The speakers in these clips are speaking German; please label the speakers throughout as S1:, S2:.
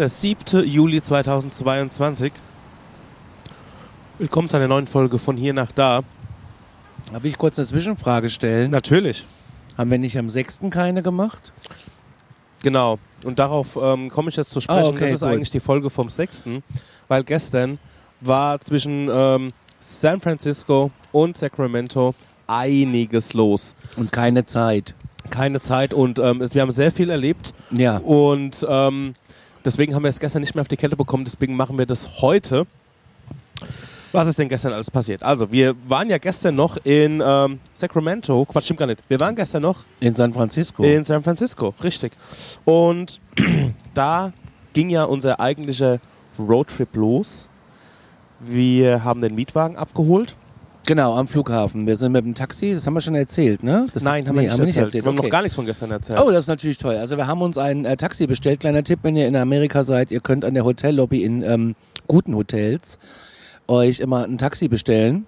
S1: Der 7. Juli 2022. Willkommen zu einer neuen Folge von hier nach da.
S2: Darf ich kurz eine Zwischenfrage stellen?
S1: Natürlich.
S2: Haben wir nicht am 6. keine gemacht?
S1: Genau. Und darauf ähm, komme ich jetzt zu sprechen.
S2: Ah, okay,
S1: das ist
S2: gut.
S1: eigentlich die Folge vom 6. Weil gestern war zwischen ähm, San Francisco und Sacramento einiges los.
S2: Und keine Zeit.
S1: Keine Zeit und ähm, es, wir haben sehr viel erlebt.
S2: Ja.
S1: Und ähm, deswegen haben wir es gestern nicht mehr auf die Kette bekommen. Deswegen machen wir das heute. Was ist denn gestern alles passiert? Also, wir waren ja gestern noch in ähm, Sacramento. Quatsch, stimmt gar nicht. Wir waren gestern noch
S2: In San Francisco.
S1: in San Francisco, richtig. Und da ging ja unser eigentlicher Roadtrip los. Wir haben den Mietwagen abgeholt.
S2: Genau, am Flughafen. Wir sind mit dem Taxi, das haben wir schon erzählt, ne? Das,
S1: Nein, haben wir
S2: nee,
S1: nicht erzählt. Wir haben
S2: okay.
S1: noch gar nichts von gestern erzählt.
S2: Oh, das ist natürlich toll. Also wir haben uns ein äh, Taxi bestellt. Kleiner Tipp, wenn ihr in Amerika seid, ihr könnt an der Hotellobby in ähm, guten Hotels euch immer ein Taxi bestellen.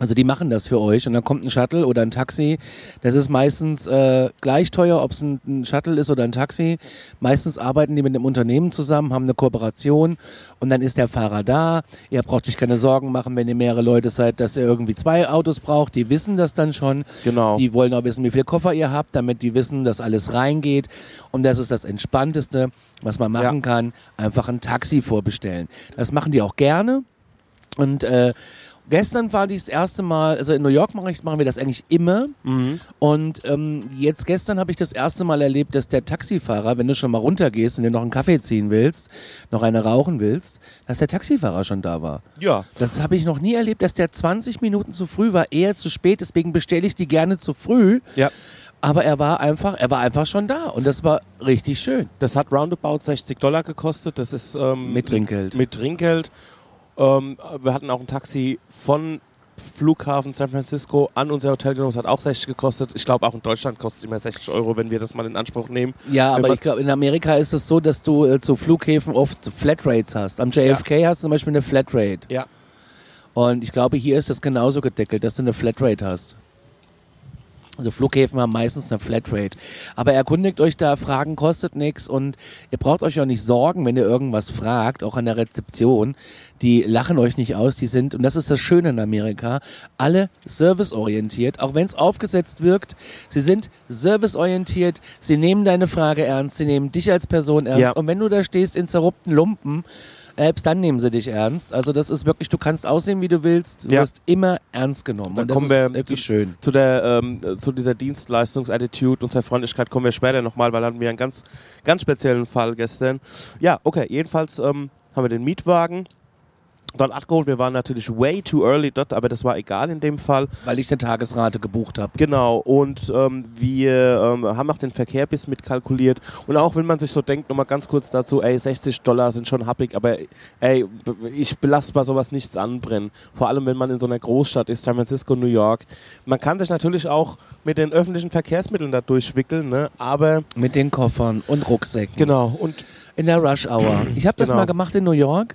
S2: Also die machen das für euch und dann kommt ein Shuttle oder ein Taxi. Das ist meistens äh, gleich teuer, ob es ein, ein Shuttle ist oder ein Taxi. Meistens arbeiten die mit einem Unternehmen zusammen, haben eine Kooperation und dann ist der Fahrer da. Ihr braucht euch keine Sorgen machen, wenn ihr mehrere Leute seid, dass ihr irgendwie zwei Autos braucht. Die wissen das dann schon.
S1: Genau.
S2: Die wollen auch wissen, wie viel Koffer ihr habt, damit die wissen, dass alles reingeht. Und das ist das Entspannteste, was man machen
S1: Ja.
S2: kann. Einfach ein Taxi vorbestellen. Das machen die auch gerne. Und äh, gestern war dies das erste Mal, also in New York mache ich, machen wir das eigentlich immer.
S1: Mhm.
S2: Und ähm, jetzt gestern habe ich das erste Mal erlebt, dass der Taxifahrer, wenn du schon mal runtergehst und dir noch einen Kaffee ziehen willst, noch eine rauchen willst, dass der Taxifahrer schon da war.
S1: Ja.
S2: Das habe ich noch nie erlebt, dass der 20 Minuten zu früh war, eher zu spät. Deswegen bestelle ich die gerne zu früh.
S1: Ja.
S2: Aber er war einfach, er war einfach schon da und das war richtig schön.
S1: Das hat roundabout 60 Dollar gekostet. Das ist ähm,
S2: Mit Trinkgeld.
S1: Mit Trinkgeld. Ähm, wir hatten auch ein Taxi von Flughafen San Francisco an unser Hotel genommen. Das hat auch 60 gekostet. Ich glaube, auch in Deutschland kostet es immer 60 Euro, wenn wir das mal in Anspruch nehmen.
S2: Ja,
S1: Wenn
S2: aber ich glaube, in Amerika ist es so, dass du äh, zu Flughäfen oft Flatrates hast. Am JFK hast du zum Beispiel eine Flatrate.
S1: Ja.
S2: Und ich glaube, hier ist das genauso gedeckelt, dass du eine Flatrate hast. Also Flughäfen haben meistens eine Flatrate. Aber erkundigt euch da, Fragen kostet nichts und ihr braucht euch auch nicht sorgen, wenn ihr irgendwas fragt, auch an der Rezeption. Die lachen euch nicht aus, die sind, und das ist das Schöne in Amerika, alle serviceorientiert, auch wenn es aufgesetzt wirkt. Sie sind serviceorientiert, sie nehmen deine Frage ernst, sie nehmen dich als Person ernst.
S1: Ja.
S2: Und wenn du da stehst in zerrupften Lumpen, selbst dann nehmen sie dich ernst. Also das ist wirklich, du kannst aussehen, wie du willst, du
S1: Ja.
S2: wirst immer ernst genommen.
S1: Dann
S2: und das
S1: kommen
S2: ist
S1: wir
S2: wirklich
S1: zu-
S2: schön.
S1: Zu, der, ähm, zu dieser Dienstleistungsattitude und zur Freundlichkeit kommen wir später nochmal, weil hatten wir einen ganz, ganz speziellen Fall gestern. Ja, okay, jedenfalls ähm, haben wir den Mietwagen dort abgeholt. Wir waren natürlich way too early dort, aber das war egal in dem Fall.
S2: Weil ich eine Tagesrate gebucht habe.
S1: Genau, und ähm, wir ähm, haben auch den Verkehr bis mitkalkuliert. Und auch wenn man sich so denkt, nochmal ganz kurz dazu, ey, 60 Dollar sind schon happig, aber ey, ich belasse bei sowas nichts anbrennen. Vor allem, wenn man in so einer Großstadt ist, San Francisco, New York. Man kann sich natürlich auch mit den öffentlichen Verkehrsmitteln da durchwickeln, ne? aber
S2: Mit den Koffern und Rucksäcken.
S1: genau, und
S2: In der Rush Hour. Ich habe das
S1: Genau.
S2: mal gemacht in New York.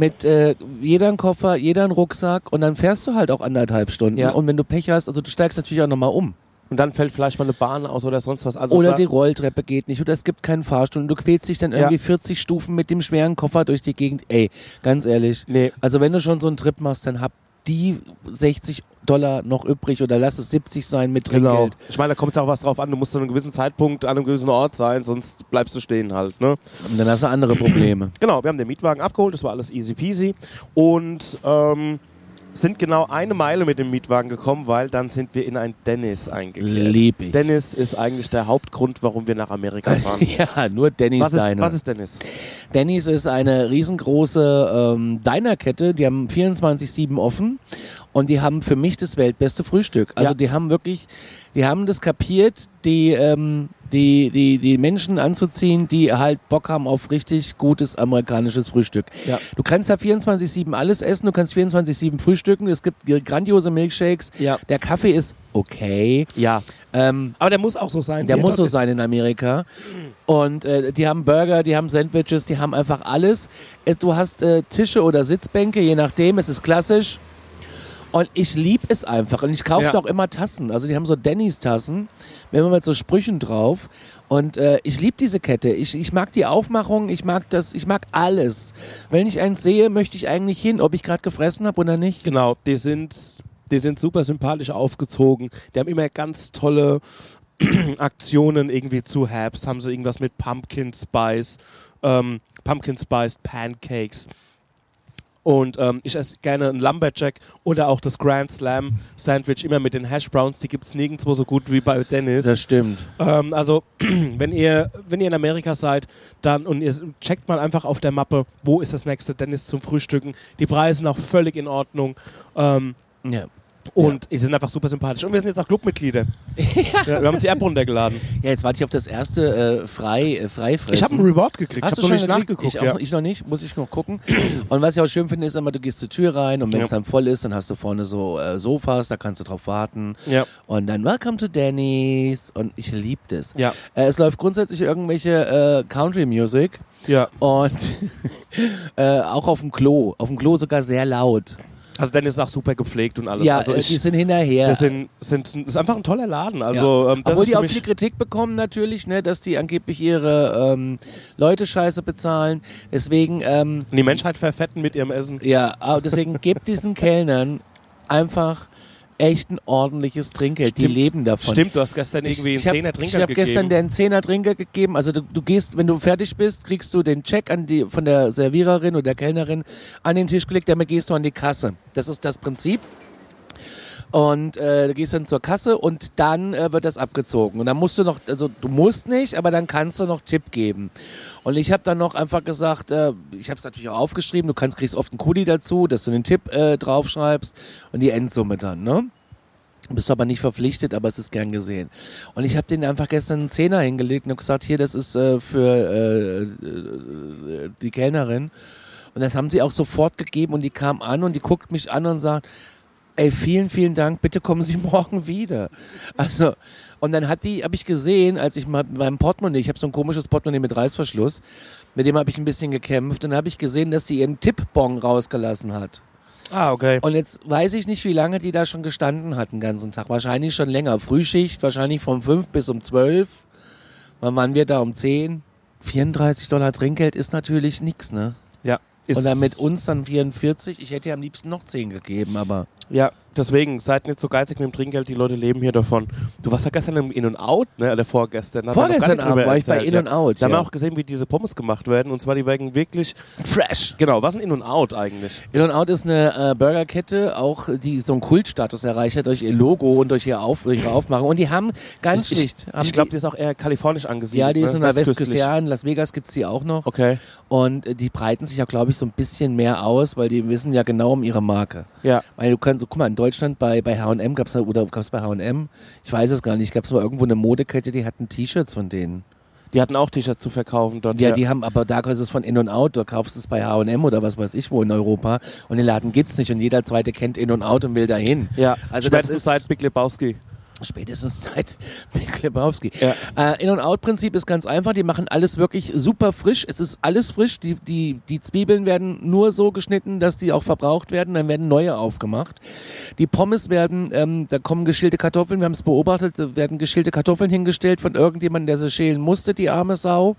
S2: Mit äh, jeder ein Koffer, jeder ein Rucksack und dann fährst du halt auch anderthalb Stunden.
S1: Ja.
S2: Und wenn du Pech hast, also du steigst natürlich auch nochmal um.
S1: und dann fällt vielleicht mal eine Bahn aus oder sonst was. Also
S2: oder die Rolltreppe geht nicht oder es gibt keinen Fahrstuhl und du quälst dich dann
S1: Ja.
S2: irgendwie 40 Stufen mit dem schweren Koffer durch die Gegend. Ey, ganz ehrlich.
S1: Nee.
S2: Also wenn du schon so einen Trip machst, dann hab die 60 Dollar noch übrig oder lass es 70 sein mit
S1: Genau.
S2: Trinkgeld.
S1: Ich meine, da kommt es auch was drauf an. Du musst zu einem gewissen Zeitpunkt an einem gewissen Ort sein, sonst bleibst du stehen halt. Ne?
S2: Und dann hast du andere Probleme.
S1: Genau, wir haben den Mietwagen abgeholt, das war alles easy peasy und ähm, sind genau eine Meile mit dem Mietwagen gekommen, weil dann sind wir in ein Dennis eingekehrt.
S2: Lieb ich.
S1: Dennis ist eigentlich der Hauptgrund, warum wir nach Amerika fahren.
S2: ja, nur Denny's
S1: was, ist,
S2: Diner.
S1: was ist Dennis?
S2: Denny's ist eine riesengroße ähm, Diner-Kette, die haben 24-7 offen und die haben für mich das weltbeste Frühstück. Also
S1: Ja.
S2: die haben wirklich, die haben das kapiert, die, ähm, die, die, die Menschen anzuziehen, die halt Bock haben auf richtig gutes amerikanisches Frühstück.
S1: Ja.
S2: Du kannst da 24-7 alles essen, du kannst 24-7 frühstücken, es gibt grandiose Milkshakes,
S1: Ja.
S2: der Kaffee ist okay.
S1: Ja.
S2: Ähm,
S1: Aber der muss auch so sein.
S2: der
S1: er
S2: muss so
S1: ist.
S2: sein in Amerika. Und äh, die haben Burger, die haben Sandwiches, die haben einfach alles. Äh, Du hast äh, Tische oder Sitzbänke, je nachdem, es ist klassisch. Und ich lieb es einfach. Und ich kaufe
S1: Ja.
S2: auch immer Tassen. Also die haben so Denny's-Tassen, immer mit so Sprüchen drauf. Und äh, ich lieb diese Kette. Ich, ich mag die Aufmachung, ich mag das, ich mag alles. Wenn ich eins sehe, möchte ich eigentlich hin, ob ich gerade gefressen habe oder nicht.
S1: Genau, die sind, die sind super sympathisch aufgezogen. Die haben immer ganz tolle Aktionen irgendwie zu Herbst. Haben sie irgendwas mit Pumpkin Spice, ähm, Pumpkin Spiced Pancakes. Und ähm, ich esse gerne ein Lumberjack oder auch das Grand Slam Sandwich immer mit den Hash Browns. Die gibt's nirgendwo so gut wie bei Dennis.
S2: Das stimmt.
S1: Ähm, also, wenn ihr, wenn ihr in Amerika seid, dann und ihr checkt mal einfach auf der Mappe, wo ist das nächste Dennis zum Frühstücken. Die Preise sind auch völlig in Ordnung. Ähm,
S2: Ja.
S1: Und die sind einfach super sympathisch. Und wir sind jetzt auch Clubmitglieder. ja, wir haben uns die App runtergeladen.
S2: Ja, jetzt warte ich auf das erste äh, frei, äh, Freifressen.
S1: Ich habe einen Reward gekriegt.
S2: Hast
S1: ich
S2: du
S1: habe noch
S2: schon
S1: nicht nachgeguckt.
S2: Ich,
S1: ja.
S2: auch, ich noch nicht, muss ich noch gucken. Und was ich auch schön finde, ist immer, du gehst zur Tür rein und wenn es
S1: Ja.
S2: dann voll ist, dann hast du vorne so äh, Sofas, da kannst du drauf warten.
S1: Ja.
S2: Und dann Welcome to Denny's und ich liebe das.
S1: Ja.
S2: Äh, es läuft grundsätzlich irgendwelche äh, Country Music
S1: ja.
S2: und äh, auch auf dem Klo. Auf dem Klo sogar sehr laut.
S1: Also Dennis ist auch super gepflegt und alles.
S2: ja,
S1: also
S2: äh,
S1: ich,
S2: die sind hinterher.
S1: das, sind, sind, ist einfach ein toller Laden. Also, ähm, das
S2: Obwohl die auch viel Kritik bekommen natürlich, ne, dass die angeblich ihre ähm, Leute scheiße bezahlen. Deswegen, ähm,
S1: die Menschheit verfetten mit ihrem Essen.
S2: ja, aber deswegen gebt diesen Kellnern einfach echt ein ordentliches Trinkgeld. Die
S1: Stimmt.
S2: leben davon.
S1: Stimmt, du hast gestern irgendwie
S2: ich
S1: einen Zehner
S2: Ich
S1: Trinkgeld
S2: habe gestern
S1: gegeben.
S2: den Zehner Trinkgeld gegeben. Also du, du gehst, wenn du fertig bist, kriegst du den Check an die, von der Serviererin oder der Kellnerin an den Tisch gelegt, damit gehst du an die Kasse. Das ist das Prinzip. Und äh, du gehst dann zur Kasse und dann äh, wird das abgezogen. Und dann musst du noch, also du musst nicht, aber dann kannst du noch Tipp geben. Und ich habe dann noch einfach gesagt, äh, ich habe es natürlich auch aufgeschrieben, du kannst kriegst oft einen Kuli dazu, dass du den Tipp äh, draufschreibst und die Endsumme dann, ne? Bist du aber nicht verpflichtet, aber es ist gern gesehen. Und ich habe denen einfach gestern einen Zehner hingelegt und gesagt, hier, das ist äh, für äh, äh, die Kellnerin. Und das haben sie auch sofort gegeben und die kam an und die guckt mich an und sagt, ey, vielen, vielen Dank, bitte kommen Sie morgen wieder. Also, und dann hat die, habe ich gesehen, als ich mal beim Portemonnaie, ich habe so ein komisches Portemonnaie mit Reißverschluss, mit dem habe ich ein bisschen gekämpft und dann habe ich gesehen, dass die ihren Tippbon rausgelassen hat.
S1: Ah, okay.
S2: Und jetzt weiß ich nicht, wie lange die da schon gestanden hat den ganzen Tag. Wahrscheinlich schon länger. Frühschicht, wahrscheinlich von 5 bis um 12. Wann waren wir da? Um 10? 34 Dollar Trinkgeld ist natürlich nix, ne?
S1: Ja. Ist,
S2: Und dann mit uns dann 44. Ich hätte ja am liebsten noch 10 gegeben, aber.
S1: Ja, deswegen, seid nicht so geizig mit dem Trinkgeld, die Leute leben hier davon. Du warst ja gestern im In- und Out, ne, oder vorgestern. Da hat er
S2: Vorgestern Abend war ich bei In- und Out,
S1: Da haben
S2: ja.
S1: wir auch gesehen, wie diese Pommes gemacht werden. Und zwar, die werden wirklich,
S2: Fresh!
S1: genau, was ist ein In- und Out eigentlich?
S2: In und Out ist eine äh, Burgerkette, auch die so einen Kultstatus erreicht hat durch ihr Logo und durch, ihr Auf, durch ihre Aufmachung. Und die haben ganz
S1: Ich-
S2: schlicht. haben
S1: Ich glaube, die ist auch eher kalifornisch angesiedelt.
S2: ja, die ist
S1: ne?
S2: in der Westküste. Ja, in Las Vegas gibt's die auch noch.
S1: Okay,
S2: Und äh, die breiten sich auch, glaube ich, so ein bisschen mehr aus, weil die wissen ja genau um ihre Marke.
S1: ja.
S2: Weil du kannst, so, guck mal, in Deutschland bei, bei H&M gab's da, oder gab's bei H&M, ich weiß es gar nicht, gab's mal irgendwo eine Modekette, die hatten T-Shirts von denen.
S1: Die hatten auch T-Shirts zu verkaufen dort.
S2: Ja, die haben, aber da ist es von In und Out, da kaufst du es bei H&M oder was weiß ich wo in Europa und den Laden gibt's nicht und jeder zweite kennt In und Out und will dahin.
S1: ja.
S2: Also das
S1: Spätestens
S2: ist
S1: seit Big Lebowski.
S2: Spätestens seit Big Lebowski.
S1: Ja.
S2: Äh, In- und Out-Prinzip ist ganz einfach. Die machen alles wirklich super frisch. Es ist alles frisch. Die, die, die Zwiebeln werden nur so geschnitten, dass die auch verbraucht werden. Dann werden neue aufgemacht. Die Pommes werden, ähm, da kommen geschälte Kartoffeln. Wir haben es beobachtet. Da werden geschälte Kartoffeln hingestellt von irgendjemandem, der sie schälen musste, die arme Sau.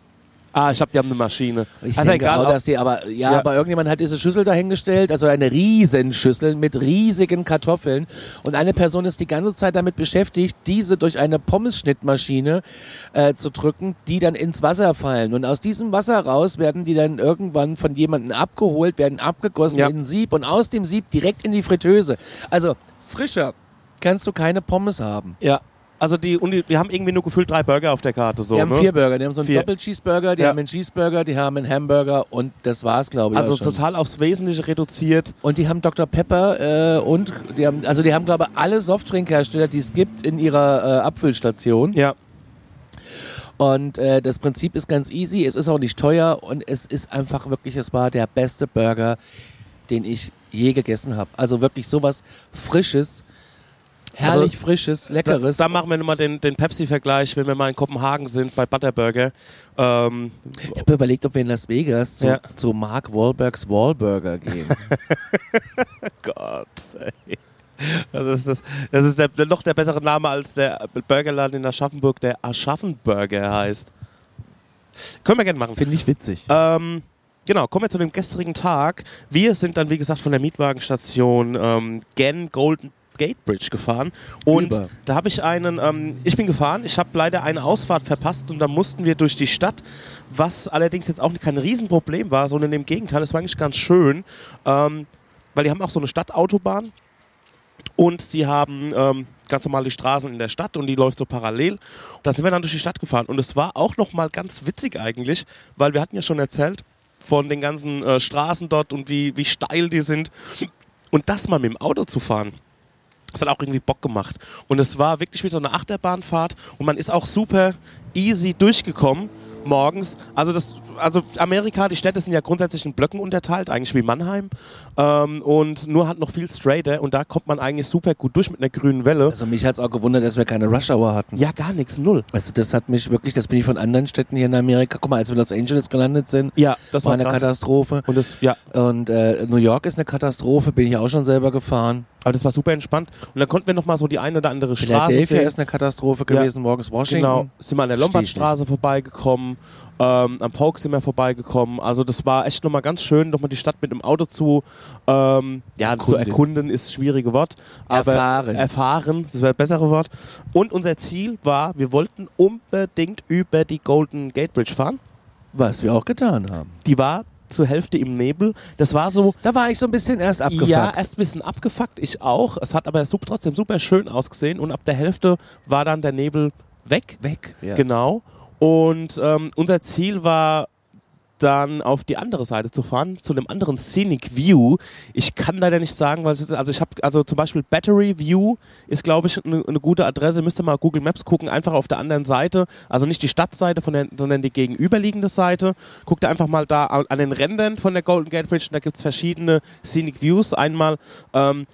S1: Ah, ich glaube, die haben eine Maschine.
S2: Ich
S1: also
S2: denke
S1: egal,
S2: auch, dass die, aber ja,
S1: Ja.
S2: aber irgendjemand hat diese Schüssel dahingestellt, also eine Riesenschüssel mit riesigen Kartoffeln und eine Person ist die ganze Zeit damit beschäftigt, diese durch eine Pommesschnittmaschine äh, zu drücken, die dann ins Wasser fallen und aus diesem Wasser raus werden die dann irgendwann von jemandem abgeholt, werden abgegossen
S1: Ja.
S2: in ein Sieb und aus dem Sieb direkt in die Fritteuse. Also frischer kannst du keine Pommes haben.
S1: ja. Also die, und die, die haben irgendwie nur gefühlt drei Burger auf der Karte. So,
S2: Die haben
S1: ne?
S2: vier Burger, die haben so einen
S1: Vier.
S2: Doppel-Cheeseburger, die
S1: Ja.
S2: haben einen Cheeseburger, die haben einen Hamburger und das war's, glaube ich.
S1: Also total aufs Wesentliche reduziert.
S2: Und die haben Dr. Pepper äh, und die haben, also die haben, glaube ich, alle Softdrinkhersteller, die es gibt, in ihrer äh, Abfüllstation.
S1: Ja.
S2: Und äh, das Prinzip ist ganz easy, es ist auch nicht teuer und es ist einfach wirklich, es war der beste Burger, den ich je gegessen habe. Also wirklich sowas Frisches, herrlich
S1: Also,
S2: Frisches,
S1: Da,
S2: Leckeres.
S1: da machen wir nochmal den, den Pepsi-Vergleich, wenn wir mal in Kopenhagen sind, bei Butterburger. Ähm,
S2: ich habe überlegt, ob wir in Las Vegas zu,
S1: Ja.
S2: zu Mark Wahlbergs Wahlburger gehen.
S1: Gott, ey. Das ist, das, das ist der, noch der bessere Name als der Burgerladen in Aschaffenburg, der Aschaffenburger heißt. Können wir gerne machen.
S2: Finde ich witzig.
S1: Ähm, genau, kommen wir zu dem gestrigen Tag. Wir sind dann, wie gesagt, von der Mietwagenstation ähm, Gen Golden Gate Bridge gefahren und
S2: Über.
S1: da habe ich einen, ähm, ich bin gefahren, ich habe leider eine Ausfahrt verpasst und da mussten wir durch die Stadt, was allerdings jetzt auch kein Riesenproblem war, sondern im Gegenteil, es war eigentlich ganz schön, ähm, weil die haben auch so eine Stadtautobahn und sie haben ähm, ganz normal die Straßen in der Stadt und die läuft so parallel. Da sind wir dann durch die Stadt gefahren und es war auch nochmal ganz witzig eigentlich, weil wir hatten ja schon erzählt von den ganzen äh, Straßen dort und wie, wie steil die sind und das mal mit dem Auto zu fahren. Das hat auch irgendwie Bock gemacht. Und es war wirklich wie so eine Achterbahnfahrt und man ist auch super easy durchgekommen morgens. Also das, also Amerika, die Städte sind ja grundsätzlich in Blöcken unterteilt, eigentlich wie Mannheim. Ähm, und nur halt noch viel straighter und da kommt man eigentlich super gut durch mit einer grünen Welle.
S2: Also mich hat es auch gewundert, dass wir keine Rush-Hour hatten.
S1: Ja, gar nichts, null.
S2: Also das hat mich wirklich, das bin ich von anderen Städten hier in Amerika. Guck mal, als wir in Los Angeles gelandet sind,
S1: Ja, das
S2: war
S1: war
S2: eine
S1: krass.
S2: Katastrophe.
S1: Und das, ja,
S2: Und äh, New York ist eine Katastrophe, bin ich auch schon selber gefahren.
S1: Aber das war super entspannt. Und dann konnten wir noch mal so die eine oder andere Straße
S2: Philadelphia
S1: sehen.
S2: ist eine Katastrophe
S1: Ja.
S2: gewesen, morgens Washington.
S1: Genau, sind wir an der Lombardstraße vorbeigekommen, ähm, am Polk sind wir vorbeigekommen. Also das war echt nochmal ganz schön, nochmal die Stadt mit dem Auto zu, ähm, ja, zu
S2: Erkunden.
S1: erkunden ist das schwierige Wort. Aber
S2: Erfahren.
S1: Erfahren, das wäre das bessere Wort. Und unser Ziel war, wir wollten unbedingt über die Golden Gate Bridge fahren.
S2: Was wir auch getan haben.
S1: Die war zur Hälfte im Nebel. Das war so,
S2: Da war ich so ein bisschen erst abgefuckt.
S1: ja, erst ein bisschen abgefuckt, ich auch. Es hat aber trotzdem super schön ausgesehen und ab der Hälfte war dann der Nebel weg.
S2: weg. Ja.
S1: Genau. Und ähm, unser Ziel war dann auf die andere Seite zu fahren, zu einem anderen Scenic View. Ich kann leider nicht sagen, was es ist. Also ich habe, also zum Beispiel Battery View ist, glaube ich, eine eine gute Adresse. Müsst ihr mal Google Maps gucken, einfach auf der anderen Seite. Also nicht die Stadtseite, von der, sondern die gegenüberliegende Seite. Guckt einfach mal da an den Rändern von der Golden Gate Bridge. Da gibt es verschiedene Scenic Views. Einmal ähm,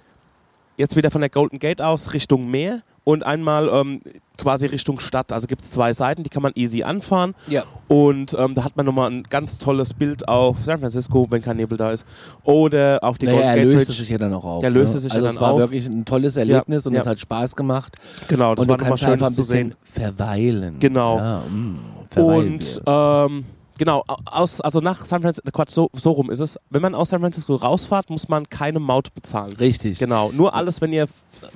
S1: jetzt wieder von der Golden Gate aus Richtung Meer und einmal ähm, quasi Richtung Stadt. Also gibt es zwei Seiten, die kann man easy anfahren.
S2: Ja.
S1: Und ähm, da hat man nochmal ein ganz tolles Bild auf San Francisco, wenn kein Nebel da ist. Oder auf die
S2: Naja,
S1: Golden
S2: er
S1: Gate
S2: löste
S1: Bridge.
S2: sich ja dann auch auf.
S1: Der löste
S2: ne?
S1: sich ja
S2: also
S1: dann
S2: es war
S1: auf.
S2: wirklich ein tolles Erlebnis und
S1: ja.
S2: es hat Spaß gemacht.
S1: Genau, das
S2: und
S1: war nochmal
S2: kannst einfach
S1: schön
S2: ein
S1: zu sehen.
S2: bisschen verweilen.
S1: Genau.
S2: Ja, mm, verweilen
S1: Und ähm, genau, aus, also nach San Francisco, Quatsch, so, so rum ist es. Wenn man aus San Francisco rausfahrt, muss man keine Maut bezahlen.
S2: Richtig.
S1: Genau, nur alles, wenn ihr,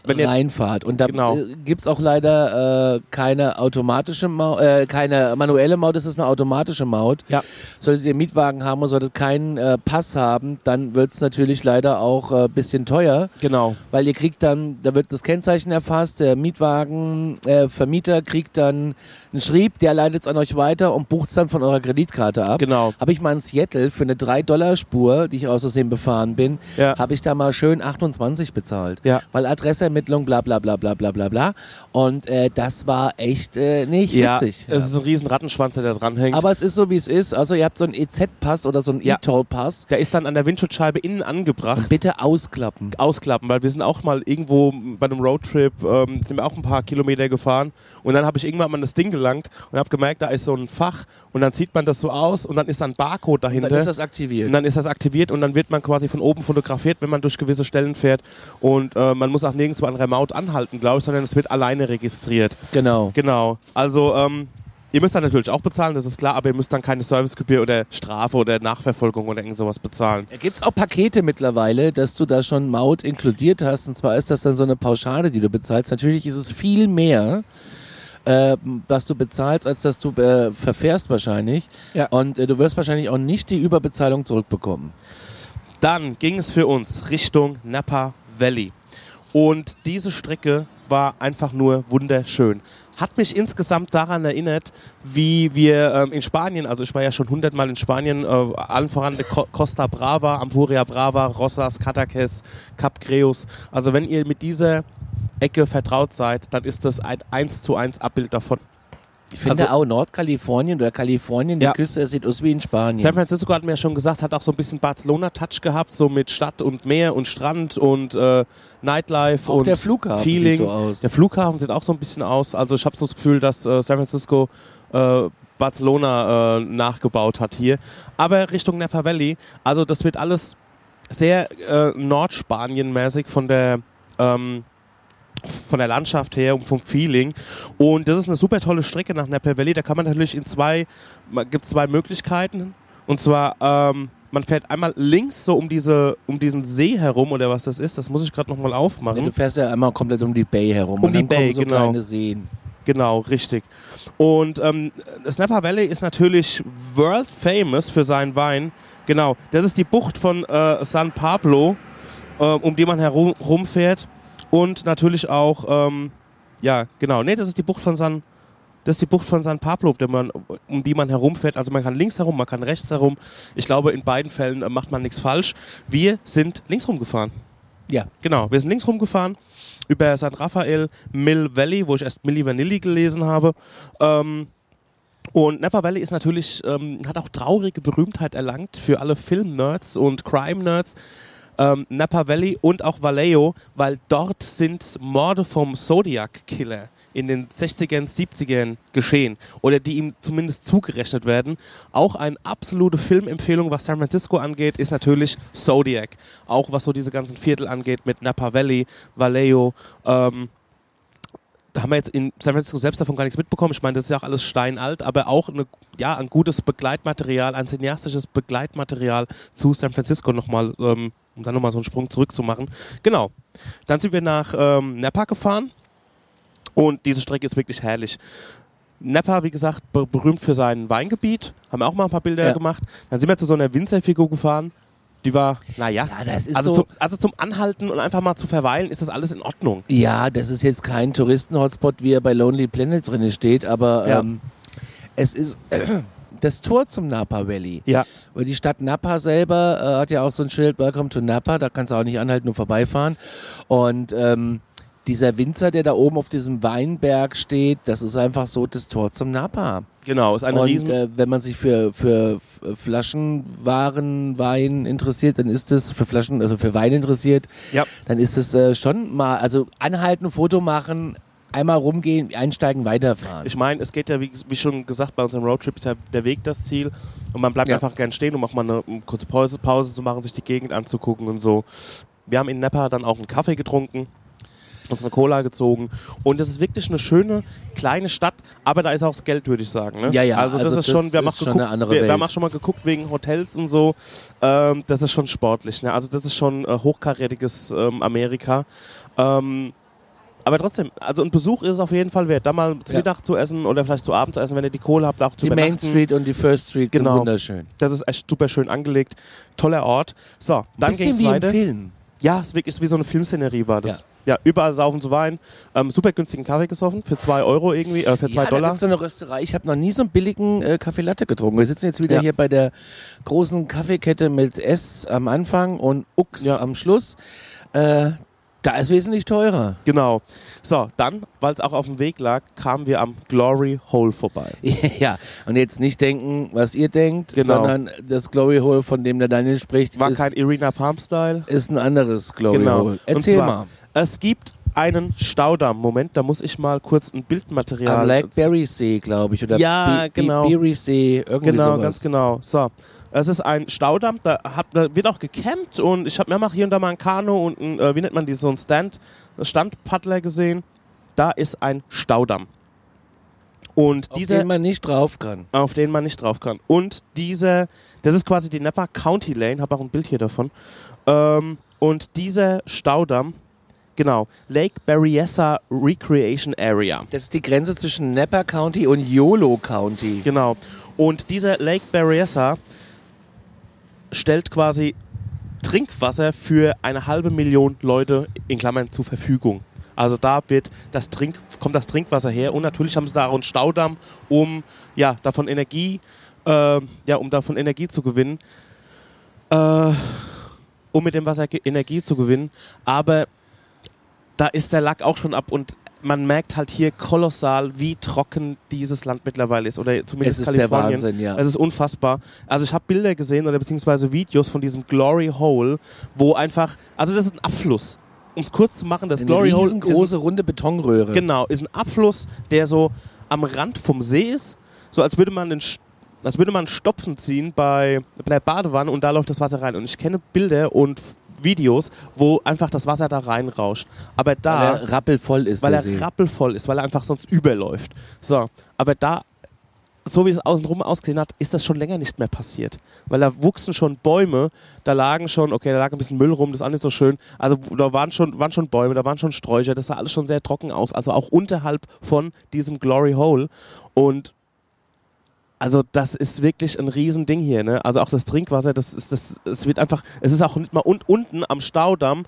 S1: wenn ihr
S2: reinfahrt. Und da
S1: Genau.
S2: äh, gibt's auch leider äh, keine automatische Maut, äh, keine manuelle Maut, es ist eine automatische Maut.
S1: Ja.
S2: Solltet ihr Mietwagen haben und solltet keinen äh, Pass haben, dann wird's natürlich leider auch ein äh, bisschen teuer,
S1: genau,
S2: weil ihr kriegt dann, da wird das Kennzeichen erfasst, der Mietwagen, äh, Vermieter kriegt dann einen Schrieb, der leitet es an euch weiter und bucht's dann von eurer Kreditkarte ab.
S1: genau.
S2: Habe ich mal in Seattle für eine 3-Dollar-Spur, die ich aus Versehen befahren bin,
S1: Ja.
S2: habe ich da mal schön 28 bezahlt.
S1: Ja.
S2: Weil Adressermittlung, bla bla bla bla bla bla bla. Und äh, das war echt äh, nicht
S1: Ja,
S2: witzig.
S1: es ist ein riesen Rattenschwanz, der da dran hängt.
S2: Aber es ist so, wie es ist. Also ihr habt so einen EZ-Pass oder so einen
S1: Ja.
S2: E-Toll-Pass.
S1: der ist dann an der Windschutzscheibe innen angebracht.
S2: Bitte ausklappen.
S1: ausklappen, weil wir sind auch mal irgendwo bei einem Roadtrip, ähm, sind wir auch ein paar Kilometer gefahren und dann habe ich irgendwann mal das Ding gelangt und habe gemerkt, da ist so ein Fach und dann zieht man das so aus und dann ist da ein Barcode dahinter.
S2: Dann ist das aktiviert.
S1: und dann ist das aktiviert und dann wird man quasi von oben fotografiert, wenn man durch gewisse Stellen fährt. Und äh, man muss auch nirgendwo an der Maut anhalten, glaube ich, sondern es wird alleine registriert.
S2: genau.
S1: Genau. Also, ähm, ihr müsst dann natürlich auch bezahlen, das ist klar, aber ihr müsst dann keine Servicegebühr oder Strafe oder Nachverfolgung oder irgend sowas bezahlen.
S2: Gibt es auch Pakete mittlerweile, dass du da schon Maut inkludiert hast? Und zwar ist das dann so eine Pauschale, die du bezahlst. Natürlich ist es viel mehr, äh, was du bezahlst, als dass du äh, verfährst wahrscheinlich.
S1: Ja.
S2: Und äh, du wirst wahrscheinlich auch nicht die Überbezahlung zurückbekommen.
S1: Dann ging es für uns Richtung Napa Valley. Und diese Strecke war einfach nur wunderschön. Hat mich insgesamt daran erinnert, wie wir ähm, in Spanien, also ich war ja schon hundertmal in Spanien, äh, allen voran Co Costa Brava, Ampuria Brava, Rosas, Cataques, Cap Creus. Also wenn ihr mit dieser Ecke vertraut seid, dann ist das ein 1 zu 1 Abbild davon.
S2: Ich finde
S1: Also-
S2: auch Nordkalifornien oder Kalifornien, die
S1: Ja.
S2: Küste, sieht aus wie in Spanien.
S1: San Francisco hat mir ja schon gesagt, hat auch so ein bisschen Barcelona-Touch gehabt, so mit Stadt und Meer und Strand und äh, Nightlife
S2: auch
S1: und
S2: der Flughafen
S1: Feeling.
S2: sieht so aus.
S1: Der Flughafen sieht auch so ein bisschen aus. Also ich habe so das Gefühl, dass äh, San Francisco äh, Barcelona äh, nachgebaut hat hier. Aber Richtung Napa Valley, also das wird alles sehr äh, Nordspanien-mäßig von der Ähm, von der Landschaft her und vom Feeling. Und das ist eine super tolle Strecke nach Napa Valley. Da kann man natürlich in zwei, gibt zwei Möglichkeiten. Und zwar, ähm, man fährt einmal links so um, diese, um diesen See herum oder was das ist. Das muss ich gerade nochmal aufmachen.
S2: Ja, du fährst ja einmal komplett um die Bay herum.
S1: Um
S2: und
S1: die
S2: dann
S1: Bay,
S2: kommen so
S1: genau.
S2: kleine Seen.
S1: Genau, richtig. Und ähm, das Napa Valley ist natürlich world famous für seinen Wein. Genau, das ist die Bucht von äh, San Pablo, äh, um die man herumfährt. Und natürlich auch, ähm, ja, genau, nee, das ist die Bucht von San, das ist die Bucht von San Pablo, man, um die man herumfährt. Also man kann links herum, man kann rechts herum. Ich glaube, in beiden Fällen äh, macht man nichts falsch. Wir sind links rumgefahren.
S2: Ja.
S1: Genau, wir sind links rumgefahren über San Rafael, Mill Valley, wo ich erst Milli Vanilli gelesen habe. Ähm, und Napa Valley ist natürlich, ähm, hat auch traurige Berühmtheit erlangt für alle Film-Nerds und Crime-Nerds. Ähm, Napa Valley und auch Vallejo, weil dort sind Morde vom Zodiac Killer in den 60ern, 70ern geschehen oder die ihm zumindest zugerechnet werden. Auch eine absolute Filmempfehlung, was San Francisco angeht, ist natürlich Zodiac. Auch was so diese ganzen Viertel angeht mit Napa Valley, Vallejo. Ähm, da haben wir jetzt in San Francisco selbst davon gar nichts mitbekommen. Ich meine, das ist ja auch alles steinalt, aber auch eine, ja, ein gutes Begleitmaterial, ein cineastisches Begleitmaterial zu San Francisco nochmal, ähm, um dann nochmal so einen Sprung zurückzumachen. Genau. Dann sind wir nach ähm, Napa gefahren und diese Strecke ist wirklich herrlich. Napa, wie gesagt, be berühmt für sein Weingebiet. Haben wir auch mal ein paar Bilder
S2: Ja.
S1: gemacht. Dann sind wir zu so einer Winzerfigur gefahren. Die war, naja.
S2: Ja, das ist
S1: Also,
S2: so.
S1: zum, also zum Anhalten und einfach mal zu verweilen, ist das alles in Ordnung.
S2: Ja, das ist jetzt kein Touristen-Hotspot, wie er bei Lonely Planet drin steht, aber
S1: Ja.
S2: ähm, es ist das Tor zum Napa Valley.
S1: Ja.
S2: Weil die Stadt Napa selber äh, hat ja auch so ein Schild Welcome to Napa, da kannst du auch nicht anhalten, nur vorbeifahren. Und ähm, dieser Winzer, der da oben auf diesem Weinberg steht, das ist einfach so das Tor zum Napa.
S1: Genau, ist eine
S2: Und
S1: riesen...
S2: äh, wenn man sich für, für F- Flaschenwaren, Wein interessiert, dann ist es für Flaschen, also für Wein interessiert,
S1: Ja.
S2: dann ist es äh, schon mal, also anhalten, Foto machen, einmal rumgehen, einsteigen, weiterfahren.
S1: Ich meine, es geht ja, wie, wie schon gesagt, bei unserem Roadtrip ist ja der Weg das Ziel. Und man bleibt
S2: Ja.
S1: einfach gern stehen, um auch mal eine um kurze Pause, Pause zu machen, sich die Gegend anzugucken und so. Wir haben in Napa dann auch einen Kaffee getrunken, uns eine Cola gezogen. Und es ist wirklich eine schöne, kleine Stadt, aber da ist auch das Geld, würde ich sagen. Ne?
S2: Ja, ja,
S1: Also das
S2: also
S1: ist schon,
S2: das
S1: wir haben
S2: ist schon
S1: geguckt,
S2: eine andere
S1: wir, wir haben auch schon mal geguckt wegen Hotels und so. Ähm, das ist schon sportlich. Ne? Also das ist schon äh, hochkarätiges ähm, Amerika. Ähm, aber trotzdem, also ein Besuch ist es auf jeden Fall wert, da mal zu
S2: Ja.
S1: Mittag zu essen oder vielleicht zu Abend zu essen, wenn ihr die Kohle habt, auch zu
S2: die Main. Street und die First Street
S1: Genau.
S2: sind wunderschön.
S1: Das ist echt super schön angelegt. Toller Ort. So, dann ging
S2: Bisschen
S1: es
S2: wie
S1: weiter.
S2: im Film.
S1: Ja, es ist wirklich wie so eine Filmszenerie war das. Ja, überall saufen zu Wein. Ähm, super günstigen Kaffee gesoffen für 2 Euro irgendwie, äh, für 2
S2: ja,
S1: Dollar.
S2: Da gibt's so eine Rösterei. Ich habe noch nie so einen billigen äh, Kaffee Latte getrunken. Wir sitzen jetzt wieder
S1: Ja.
S2: hier bei der großen Kaffeekette mit S am Anfang und Ux
S1: Ja.
S2: am Schluss. Äh, da ist wesentlich teurer.
S1: Genau. So, dann, weil es auch auf dem Weg lag, kamen wir am Glory Hole vorbei.
S2: ja, und jetzt nicht denken, was ihr denkt,
S1: Genau.
S2: sondern das Glory Hole, von dem der Daniel spricht,
S1: War
S2: ist,
S1: kein Irina Palm-Style.
S2: ist ein anderes Glory
S1: Genau.
S2: Hole. Erzähl
S1: zwar,
S2: mal.
S1: Es gibt einen Staudamm. Moment, da muss ich mal kurz ein Bildmaterial.
S2: Am Blackberry-See, glaube ich. Oder
S1: Ja,
S2: Be-
S1: genau.
S2: Beery-See, irgendwie
S1: Genau,
S2: sowas.
S1: ganz genau. So. Es ist ein Staudamm, da, hat, da wird auch gecampt und ich habe mal hier und da mal ein Kanu und ein, äh, wie nennt man die, so ein Stand, Standpaddler gesehen. Da ist ein Staudamm. Und
S2: Auf
S1: dieser,
S2: den man nicht drauf kann.
S1: auf den man nicht drauf kann. Und dieser, das ist quasi die Napa County Lane, habe auch ein Bild hier davon. Ähm, und dieser Staudamm, genau, Lake Berryessa Recreation Area.
S2: Das ist die Grenze zwischen Napa County und Yolo County.
S1: Genau. Und dieser Lake Berryessa stellt quasi Trinkwasser für eine halbe Million Leute in Klammern zur Verfügung. Also da wird das Trink, kommt das Trinkwasser her und natürlich haben sie da auch einen Staudamm, um ja davon Energie, äh, ja um davon Energie zu gewinnen, äh, um mit dem Wasser Energie zu gewinnen. Aber da ist der Lack auch schon ab und man merkt halt hier kolossal, wie trocken dieses Land mittlerweile ist oder zumindest
S2: Es ist der
S1: Kalifornien.
S2: Wahnsinn, ja.
S1: Es ist unfassbar. Also ich habe Bilder gesehen oder beziehungsweise Videos von diesem Glory Hole, wo einfach, also das ist ein Abfluss. Um es kurz zu machen, das
S2: Eine
S1: Glory Hole ist
S2: riesengroße runde Betonröhre.
S1: genau, ist ein Abfluss, der so am Rand vom See ist, so als würde man den Sch- als würde man einen Stopfen ziehen bei, bei der Badewanne und da läuft das Wasser rein. Und ich kenne Bilder und Videos, wo einfach das Wasser da reinrauscht. Aber da,
S2: Weil er rappelvoll ist,
S1: weil er
S2: See.
S1: rappelvoll ist, weil er einfach sonst überläuft. So, aber da, so wie es außenrum ausgesehen hat, ist das schon länger nicht mehr passiert. Weil da wuchsen schon Bäume, da lagen schon, okay, da lag ein bisschen Müll rum, das ist auch nicht so schön. Also da waren schon, waren schon Bäume, da waren schon Sträucher, das sah alles schon sehr trocken aus. Also auch unterhalb von diesem Glory Hole. Und also das ist wirklich ein Riesending hier, ne? Also auch das Trinkwasser, das ist, das, es wird einfach, es ist auch nicht mal und, unten am Staudamm,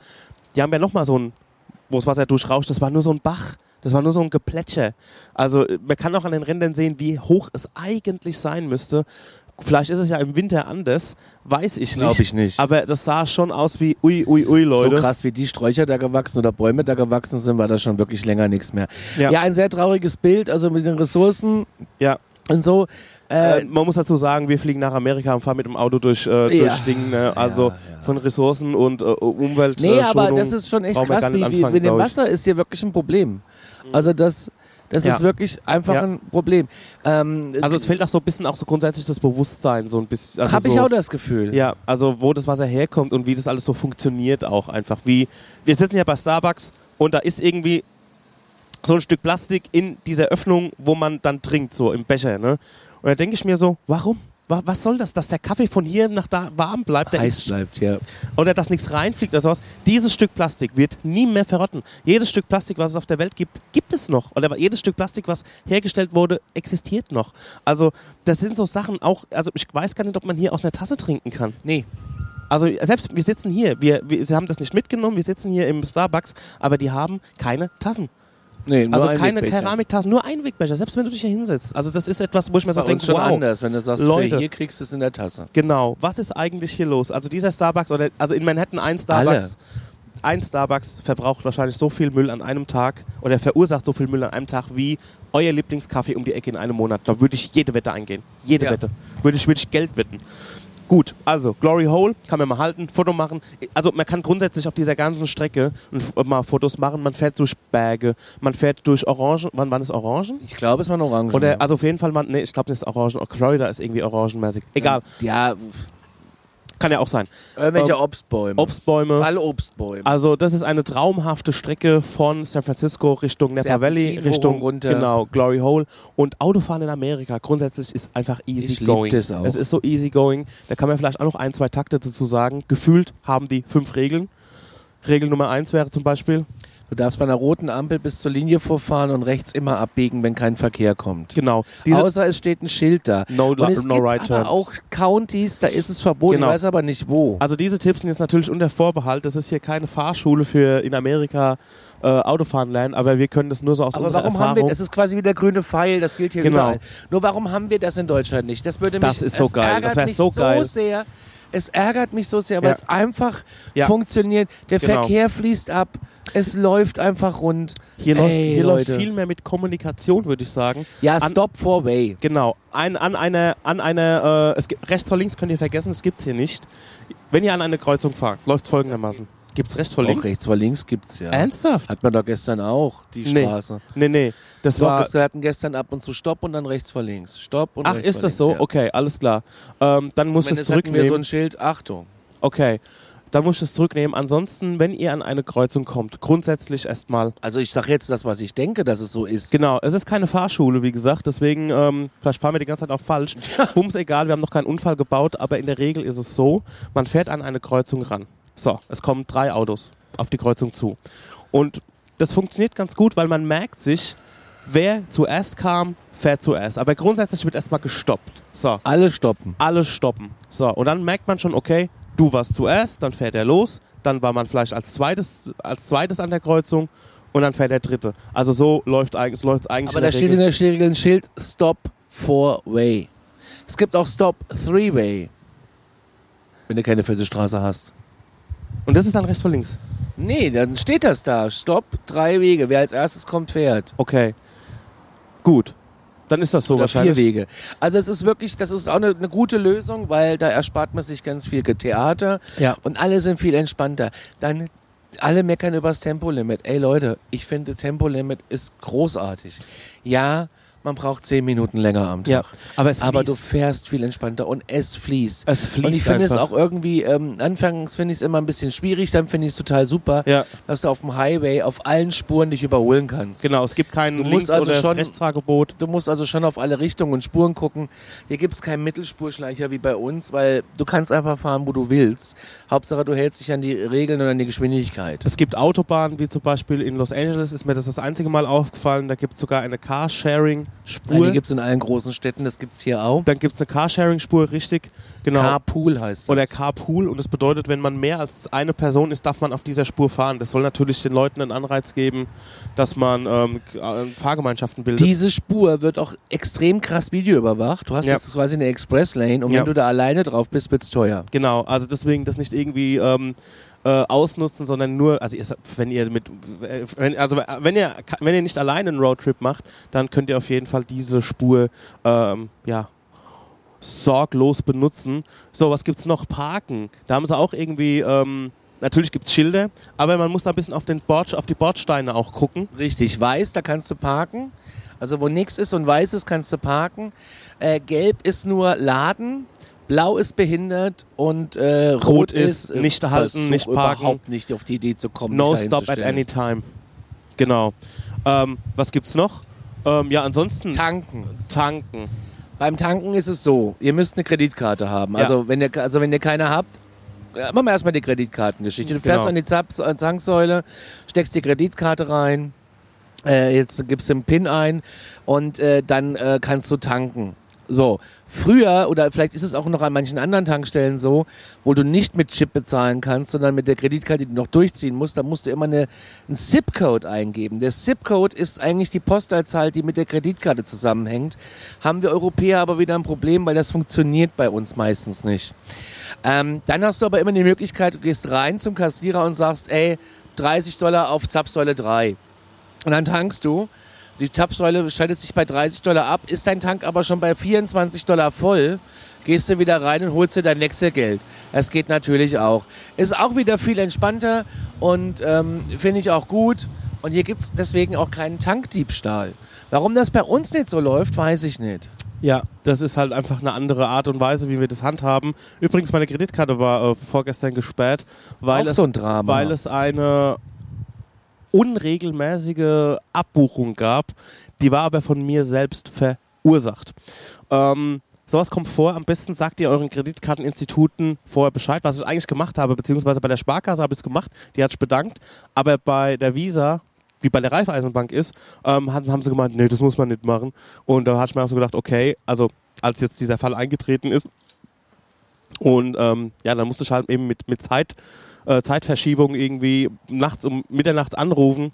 S1: die haben ja nochmal so ein, wo das Wasser durchrauscht, das war nur so ein Bach. Das war nur so ein Geplätscher. Also man kann auch an den Rändern sehen, wie hoch es eigentlich sein müsste. Vielleicht ist es ja im Winter anders, weiß ich nicht.
S2: Glaub ich nicht.
S1: Aber das sah schon aus wie ui, ui, ui, Leute.
S2: So krass, wie die Sträucher da gewachsen oder Bäume da gewachsen sind, war das schon wirklich länger nichts mehr.
S1: Ja.
S2: Ja, ein sehr trauriges Bild, also mit den Ressourcen
S1: Ja.
S2: und so. Äh,
S1: Äh, man muss dazu sagen, wir fliegen nach Amerika und fahren mit dem Auto durch, äh,
S2: Ja.
S1: durch Dinge, ne? also
S2: Ja, ja.
S1: von Ressourcen und äh, Umwelt.
S2: nee,
S1: äh,
S2: aber das ist schon echt krass, wie,
S1: anfangen,
S2: mit dem. Wasser ist hier wirklich ein Problem. Also das, das
S1: Ja.
S2: ist wirklich einfach
S1: Ja.
S2: ein Problem. Ähm,
S1: Also es fehlt auch so ein bisschen auch so grundsätzlich das Bewusstsein, so ein bisschen. Also
S2: habe
S1: so,
S2: ich auch das Gefühl.
S1: Ja, also wo das Wasser herkommt und wie das alles so funktioniert auch einfach. Wie wir sitzen ja bei Starbucks und da ist irgendwie so ein Stück Plastik in dieser Öffnung, wo man dann trinkt, so im Becher. Ne? Und da denke ich mir so, warum? Wa- Was soll das, dass der Kaffee von hier nach da warm bleibt? Der
S2: Heiß
S1: ist
S2: bleibt, ja.
S1: oder dass nichts reinfliegt oder sowas. Dieses Stück Plastik wird nie mehr verrotten. Jedes Stück Plastik, was es auf der Welt gibt, gibt es noch. Oder jedes Stück Plastik, was hergestellt wurde, existiert noch. Also das sind so Sachen auch, also ich weiß gar nicht, ob man hier aus einer Tasse trinken kann.
S2: Nee.
S1: Also selbst wir sitzen hier, wir, wir sie haben das nicht mitgenommen, wir sitzen hier im Starbucks, aber die haben keine Tassen.
S2: Nee,
S1: Also
S2: ein
S1: keine. Keramiktassen, nur Einwegbecher, selbst wenn du dich hier hinsetzt. Also das ist etwas, wo ich mir so denke,
S2: schon
S1: wow.
S2: anders, wenn du sagst,
S1: Leute.
S2: hier kriegst du es in der Tasse.
S1: Genau. Was ist eigentlich hier los? Also dieser Starbucks oder also in Manhattan ein Starbucks. Ein Starbucks verbraucht wahrscheinlich so viel Müll an einem Tag oder verursacht so viel Müll an einem Tag wie euer Lieblingskaffee um die Ecke in einem Monat. Da würde ich jede Wette eingehen. Jede
S2: Ja.
S1: Wette. Würde ich, würde ich Geld wetten. Gut, also Glory Hole kann man mal halten, Foto machen. Also man kann grundsätzlich auf dieser ganzen Strecke mal Fotos machen. Man fährt durch Berge, man fährt durch Orangen. Wann waren es Orangen?
S2: Ich glaube, es war ein Orangen.
S1: Oder also auf jeden Fall, man, nee, ich glaube, das ist Orangen. Florida ist irgendwie orangenmäßig. Egal,
S2: Ja,
S1: kann ja auch sein.
S2: irgendwelche
S1: Ähm,
S2: Obstbäume.
S1: Obstbäume.
S2: Fallobstbäume.
S1: Also das ist eine traumhafte Strecke von San Francisco Richtung Napa Valley, Richtung
S2: runter.
S1: genau Glory Hole und Autofahren in Amerika grundsätzlich ist einfach easy
S2: Ich
S1: going.
S2: das auch.
S1: Es ist so easy going. Da kann man vielleicht auch noch ein, zwei Takte dazu sagen. Gefühlt haben die fünf Regeln. Regel Nummer eins wäre zum Beispiel
S2: Du darfst bei einer roten Ampel bis zur Linie vorfahren und rechts immer abbiegen, wenn kein Verkehr kommt.
S1: genau diese
S2: Außer es steht ein Schild da.
S1: No,
S2: und es
S1: no
S2: gibt
S1: right
S2: aber auch Countys, da ist es verboten,
S1: Genau.
S2: ich weiß aber nicht wo.
S1: Also diese Tipps sind jetzt natürlich unter Vorbehalt. Das ist hier keine Fahrschule für in Amerika äh, Autofahren lernen, aber wir können das nur so aus
S2: aber
S1: unserer
S2: warum haben
S1: Erfahrung.
S2: wir, das ist quasi wie der grüne Pfeil, das gilt hier
S1: Genau.
S2: überall. Nur warum haben wir das in Deutschland nicht? Das würde mich,
S1: Das ist so geil. Das wär
S2: mich
S1: so geil.
S2: sehr. Es ärgert mich so sehr, weil
S1: Ja.
S2: es einfach
S1: Ja.
S2: funktioniert. Der
S1: Genau.
S2: Verkehr fließt ab. Es läuft einfach rund.
S1: hier läuft, hier läuft viel mehr mit Kommunikation, würde ich sagen.
S2: Ja,
S1: An-
S2: Stop for Way.
S1: Genau. Ein, an einer, an einer, äh, es gibt, rechts vor links könnt ihr vergessen, es gibt's hier nicht. Wenn ihr an eine Kreuzung fahrt, läuft folgendermaßen. Gibt's rechts vor
S2: Auch
S1: links?
S2: rechts vor links gibt's ja.
S1: Ernsthaft?
S2: Hat man doch gestern auch, die
S1: Nee.
S2: Straße.
S1: Nee, nee. Das
S2: Doch,
S1: war.
S2: es- wir hatten gestern ab und zu Stopp und dann rechts vor links. Stopp und
S1: Ach,
S2: rechts
S1: ist
S2: vor
S1: das
S2: links,
S1: so?
S2: Ja.
S1: Okay, alles klar. Ähm, dann musst du es
S2: Zumindest hatten wir so
S1: zurücknehmen.
S2: ein Schild, Achtung.
S1: Okay. Dann musst du es zurücknehmen. Ansonsten, wenn ihr an eine Kreuzung kommt, grundsätzlich erstmal.
S2: Also ich sage jetzt das, was ich denke, dass es so ist.
S1: Genau, es ist keine Fahrschule, wie gesagt, deswegen, ähm, vielleicht fahren wir die ganze Zeit auch falsch. Bums egal, wir haben noch keinen Unfall gebaut, aber in der Regel ist es so, man fährt an eine Kreuzung ran. So, es kommen drei Autos auf die Kreuzung zu. Und das funktioniert ganz gut, weil man merkt sich, wer zuerst kam, fährt zuerst. Aber grundsätzlich wird erstmal gestoppt. So,
S2: Alle stoppen.
S1: alle stoppen. So, und dann merkt man schon, okay, du warst zuerst, dann fährt er los, dann war man vielleicht als zweites, als zweites an der Kreuzung und dann fährt der dritte. Also so läuft eigentlich, so läuft eigentlich
S2: Aber da steht in der Regel ein Schild Stop for Way. Es gibt auch Stop Three Way. Wenn du keine vierte Straße hast.
S1: Und das ist dann rechts vor links.
S2: Nee, dann steht das da. Stopp, drei Wege. Wer als erstes kommt, fährt.
S1: Okay. Gut. Dann ist das so
S2: Oder
S1: wahrscheinlich.
S2: vier Wege. Also es ist wirklich, das ist auch eine, eine gute Lösung, weil da erspart man sich ganz viel Theater
S1: Ja.
S2: und alle sind viel entspannter. Dann alle meckern übers Tempolimit. Ey Leute, ich finde Tempolimit ist großartig. Ja, man braucht zehn Minuten länger am Tag.
S1: Ja, aber es
S2: aber du fährst viel entspannter und es fließt.
S1: Es fließt
S2: und ich finde es auch irgendwie, ähm, anfangs finde ich es immer ein bisschen schwierig, dann finde ich es total super,
S1: Ja.
S2: dass du auf dem Highway auf allen Spuren dich überholen kannst.
S1: Genau, es gibt kein
S2: Du
S1: Links-
S2: also
S1: oder
S2: schon-
S1: Rechtsfahrgebot.
S2: Du musst also schon auf alle Richtungen und Spuren gucken. Hier gibt es keinen Mittelspurschleicher wie bei uns, weil du kannst einfach fahren, wo du willst. Hauptsache, du hältst dich an die Regeln und an die Geschwindigkeit.
S1: Es gibt Autobahnen, wie zum Beispiel in Los Angeles ist mir das das einzige Mal aufgefallen. Da gibt es sogar eine Carsharing-Spur.
S2: die gibt es in allen großen Städten, das gibt es hier auch.
S1: Dann gibt es eine Carsharing-Spur, richtig. Genau.
S2: Carpool heißt das.
S1: Oder Carpool und das bedeutet, wenn man mehr als eine Person ist, darf man auf dieser Spur fahren. Das soll natürlich den Leuten einen Anreiz geben, dass man ähm, äh, Fahrgemeinschaften bildet.
S2: Diese Spur wird auch extrem krass videoüberwacht. Du hast
S1: Ja.
S2: jetzt quasi eine Express Lane und
S1: Ja.
S2: wenn du da alleine drauf bist, wird's teuer.
S1: genau, also deswegen das nicht irgendwie ähm, äh, ausnutzen, sondern nur, also ihr, wenn ihr mit, wenn, also wenn ihr, wenn ihr nicht alleine einen Roadtrip macht, dann könnt ihr auf jeden Fall diese Spur, ähm, ja, sorglos benutzen. So, was gibt's noch? Parken. Da haben sie auch irgendwie, ähm, natürlich gibt's Schilder, aber man muss da ein bisschen auf, den Bord, auf die Bordsteine auch gucken.
S2: Richtig, weiß, da kannst du parken. Also wo nichts ist und weiß ist, kannst du parken. Äh, gelb ist nur Laden. Blau ist behindert und äh, rot,
S1: Rot
S2: ist,
S1: ist nicht halten, nicht parken.
S2: überhaupt nicht auf die Idee zu kommen.
S1: No stop at any time. Genau. Ähm, was gibt's noch? Ähm, ja, ansonsten
S2: Tanken.
S1: tanken.
S2: Beim Tanken ist es so, ihr müsst eine Kreditkarte haben.
S1: Ja.
S2: Also, wenn ihr, also wenn ihr keine habt, äh, machen wir erstmal die Kreditkartengeschichte. Du fährst
S1: Genau.
S2: an die Zap äh, Tanksäule, steckst die Kreditkarte rein, äh, jetzt gibst du den PIN ein und äh, dann äh, kannst du tanken. So, früher, oder vielleicht ist es auch noch an manchen anderen Tankstellen so, wo du nicht mit Chip bezahlen kannst, sondern mit der Kreditkarte, die du noch durchziehen musst, da musst du immer eine, einen SIP-Code eingeben. Der SIP-Code ist eigentlich die Postleitzahl, die mit der Kreditkarte zusammenhängt. Haben wir Europäer aber wieder ein Problem, weil das funktioniert bei uns meistens nicht. Ähm, dann hast du aber immer die Möglichkeit, du gehst rein zum Kassierer und sagst, ey, 30 Dollar auf Zapfsäule 3. Und dann tankst du. Die Zapfsäule schaltet sich bei 30 Dollar ab, ist dein Tank aber schon bei 24 Dollar voll, gehst du wieder rein und holst dir dein Wechselgeld. Das geht natürlich auch. Ist auch wieder viel entspannter und ähm, finde ich auch gut. Und hier gibt es deswegen auch keinen Tankdiebstahl. Warum das bei uns nicht so läuft, weiß ich nicht.
S1: Ja, das ist halt einfach eine andere Art und Weise, wie wir das handhaben. Übrigens, meine Kreditkarte war äh, vorgestern gesperrt, weil, es,
S2: so ein Drama.
S1: weil es eine unregelmäßige Abbuchung gab. Die war aber von mir selbst verursacht. Ähm, sowas kommt vor. Am besten sagt ihr euren Kreditkarteninstituten vorher Bescheid, was ich eigentlich gemacht habe, beziehungsweise bei der Sparkasse habe ich es gemacht, die hat sich bedankt. Aber bei der Visa, wie bei der Raiffeisenbank ist, ähm, haben, sie gemeint, nee, das muss man nicht machen. Und da hatte ich mir auch so gedacht, okay, also als jetzt dieser Fall eingetreten ist, und ähm, ja, dann musste ich halt eben mit, mit Zeit, äh, Zeitverschiebung irgendwie nachts um Mitternacht anrufen,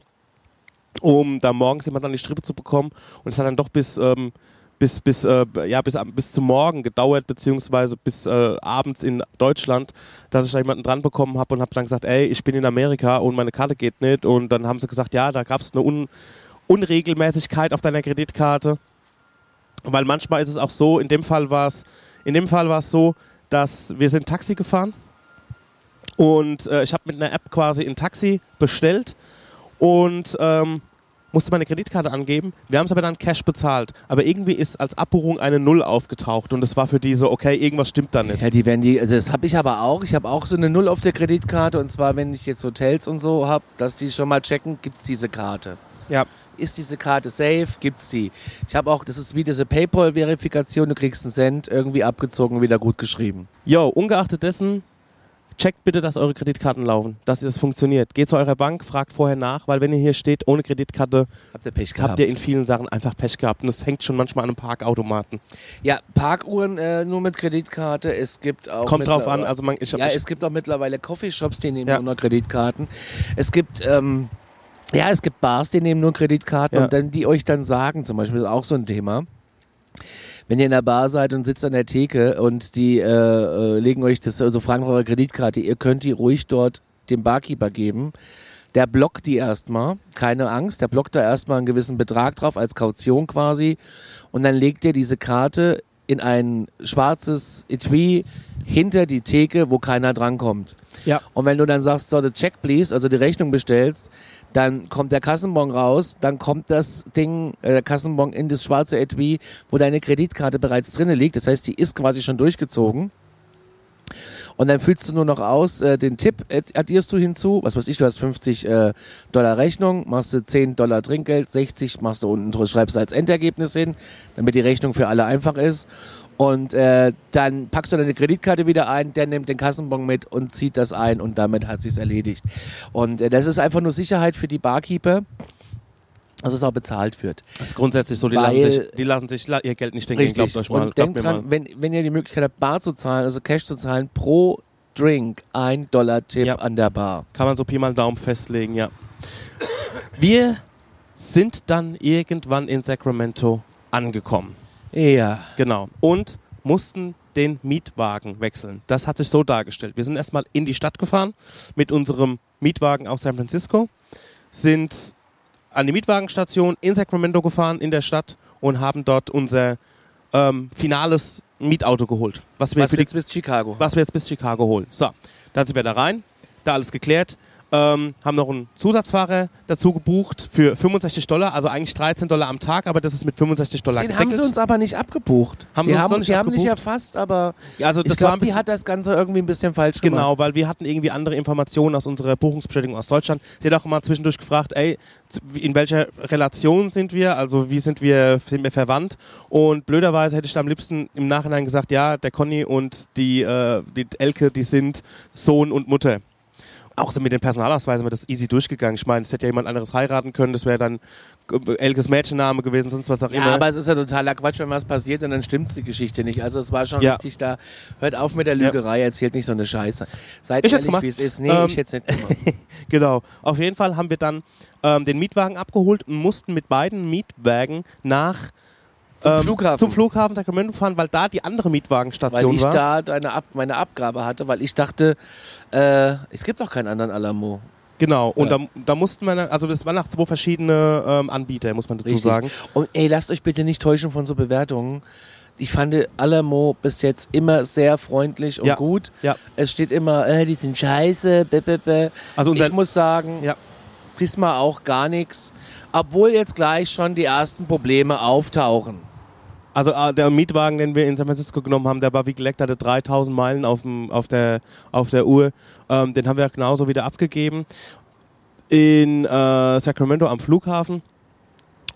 S1: um da morgens jemand an die Strippe zu bekommen. Und es hat dann doch bis, ähm, bis, bis, äh, ja, bis, bis zum Morgen gedauert, beziehungsweise bis äh, abends in Deutschland, dass ich da jemanden dran bekommen habe und habe dann gesagt, ey, ich bin in Amerika und meine Karte geht nicht. Und dann haben sie gesagt, ja, da gab es eine Un Unregelmäßigkeit auf deiner Kreditkarte. Weil manchmal ist es auch so, in dem Fall war es, in dem Fall war es so, dass wir sind Taxi gefahren und äh, ich habe mit einer App quasi ein Taxi bestellt und ähm, musste meine Kreditkarte angeben. Wir haben es aber dann Cash bezahlt. Aber irgendwie ist als Abbuchung eine Null aufgetaucht und es war für die so, okay, irgendwas stimmt da nicht.
S2: Ja, die werden die, also das habe ich aber auch. Ich habe auch so eine Null auf der Kreditkarte und zwar, wenn ich jetzt Hotels und so habe, dass die schon mal checken, gibt's diese Karte.
S1: Ja.
S2: Ist diese Karte safe? Gibt's die? Ich habe auch, das ist wie diese PayPal-Verifikation, du kriegst einen Cent irgendwie abgezogen, wieder gut geschrieben.
S1: Yo, ungeachtet dessen, checkt bitte, dass eure Kreditkarten laufen, dass es funktioniert. Geht zu eurer Bank, fragt vorher nach, weil wenn ihr hier steht ohne Kreditkarte,
S2: Habt ihr Pech gehabt?
S1: habt ihr in vielen Sachen einfach Pech gehabt. Und das hängt schon manchmal an einem Parkautomaten.
S2: ja, Parkuhren äh, nur mit Kreditkarte. Es gibt auch
S1: Kommt drauf an, also man, ich hab
S2: ja,
S1: ich,
S2: es gibt auch mittlerweile Coffeeshops, die nehmen
S1: Ja.
S2: nur noch Kreditkarten. Es gibt, ähm, ja, es gibt Bars, die nehmen nur Kreditkarten
S1: Ja.
S2: und dann, die euch dann sagen, zum Beispiel ist auch so ein Thema. Wenn ihr in der Bar seid und sitzt an der Theke und die äh, äh, legen euch das, also fragen eurer Kreditkarte, ihr könnt die ruhig dort dem Barkeeper geben. Der blockt die erstmal, keine Angst, der blockt da erstmal einen gewissen Betrag drauf, als Kaution quasi. Und dann legt er diese Karte in ein schwarzes Etui hinter die Theke, wo keiner drankommt.
S1: Ja.
S2: Und wenn du dann sagst, so, the check please, also die Rechnung bestellst, Dann kommt der Kassenbon raus, dann kommt das Ding, äh, der Kassenbon in das schwarze Etui, wo deine Kreditkarte bereits drinne liegt. Das heißt, die ist quasi schon durchgezogen. Und dann füllst du nur noch aus, äh, den Tipp addierst du hinzu, was weiß ich, du hast 50 äh, Dollar Rechnung, machst du 10 Dollar Trinkgeld, 60 machst du unten, schreibst du als Endergebnis hin, damit die Rechnung für alle einfach ist. Und äh, dann packst du deine Kreditkarte wieder ein, der nimmt den Kassenbon mit und zieht das ein und damit hat sich's erledigt. Und äh, das ist einfach nur Sicherheit für die Barkeeper dass es auch bezahlt wird.
S1: Das ist grundsätzlich so, die, lassen sich, die lassen sich ihr Geld nicht denken,
S2: glaubt euch mal. Und denkt dran, wenn, wenn ihr die Möglichkeit habt, Bar zu zahlen, also Cash zu zahlen, pro Drink ein Dollar Tipp ja. an der Bar.
S1: Kann man so Pi mal Daumen festlegen, ja. Wir sind dann irgendwann in Sacramento angekommen.
S2: Ja.
S1: Genau. Und mussten den Mietwagen wechseln. Das hat sich so dargestellt. Wir sind erstmal in die Stadt gefahren mit unserem Mietwagen aus San Francisco, sind an die Mietwagenstation in Sacramento gefahren, in der Stadt und haben dort unser ähm, finales Mietauto geholt.
S2: Was wir, was wir jetzt bis Chicago.
S1: Was wir jetzt bis Chicago holen. So, dann sind wir da rein, da alles geklärt ähm, haben noch einen Zusatzfahrer dazu gebucht für 65 Dollar, also eigentlich 13 Dollar am Tag, aber das ist mit 65 Dollar
S2: Den
S1: gedeckelt.
S2: haben sie uns aber nicht abgebucht.
S1: Haben
S2: die
S1: sie uns
S2: haben,
S1: nicht
S2: die
S1: abgebucht?
S2: haben nicht erfasst, aber
S1: ja, also
S2: ich glaube, die hat das Ganze irgendwie ein bisschen falsch
S1: genau,
S2: gemacht.
S1: Genau, weil wir hatten irgendwie andere Informationen aus unserer Buchungsbestätigung aus Deutschland. Sie hat auch mal zwischendurch gefragt, ey, in welcher Relation sind wir, also wie sind wir, sind wir verwandt? Und blöderweise hätte ich da am liebsten im Nachhinein gesagt, ja, der Conny und die, äh, die Elke, die sind Sohn und Mutter auch so mit den Personalausweisen wäre das easy durchgegangen. Ich meine, es hätte ja jemand anderes heiraten können, das wäre dann Elkes Mädchenname gewesen, sonst was auch
S2: ja,
S1: immer.
S2: Ja, aber es ist ja totaler Quatsch, wenn was passiert und dann stimmt die Geschichte nicht. Also es war schon ja. richtig da. Hört auf mit der Lügerei, erzählt nicht so eine Scheiße. Seid
S1: ich
S2: ehrlich, wie es ist. Nee, ähm, ich hätte es nicht gemacht.
S1: genau. Auf jeden Fall haben wir dann ähm, den Mietwagen abgeholt und mussten mit beiden Mietwagen nach
S2: zum ähm, Flughafen.
S1: Zum Flughafen Sacramento fahren, weil da die andere Mietwagenstation war.
S2: Weil ich
S1: war.
S2: da deine Ab meine Abgabe hatte, weil ich dachte, äh, es gibt auch keinen anderen Alamo.
S1: Genau, und ja. da, da, mussten wir, also das waren nach zwei verschiedene ähm, Anbieter, muss man dazu Richtig. sagen.
S2: Und ey, lasst euch bitte nicht täuschen von so Bewertungen. Ich fand Alamo bis jetzt immer sehr freundlich und
S1: ja.
S2: gut.
S1: Ja.
S2: Es steht immer, äh, die sind scheiße, b -b -b. Also ich muss sagen,
S1: ja.
S2: diesmal auch gar nichts. Obwohl jetzt gleich schon die ersten Probleme auftauchen.
S1: Also äh, der Mietwagen, den wir in San Francisco genommen haben, der war wie geleckt, hatte 3000 Meilen auf, dem, auf, der, auf der Uhr. Ähm, den haben wir genauso wieder abgegeben in äh, Sacramento am Flughafen.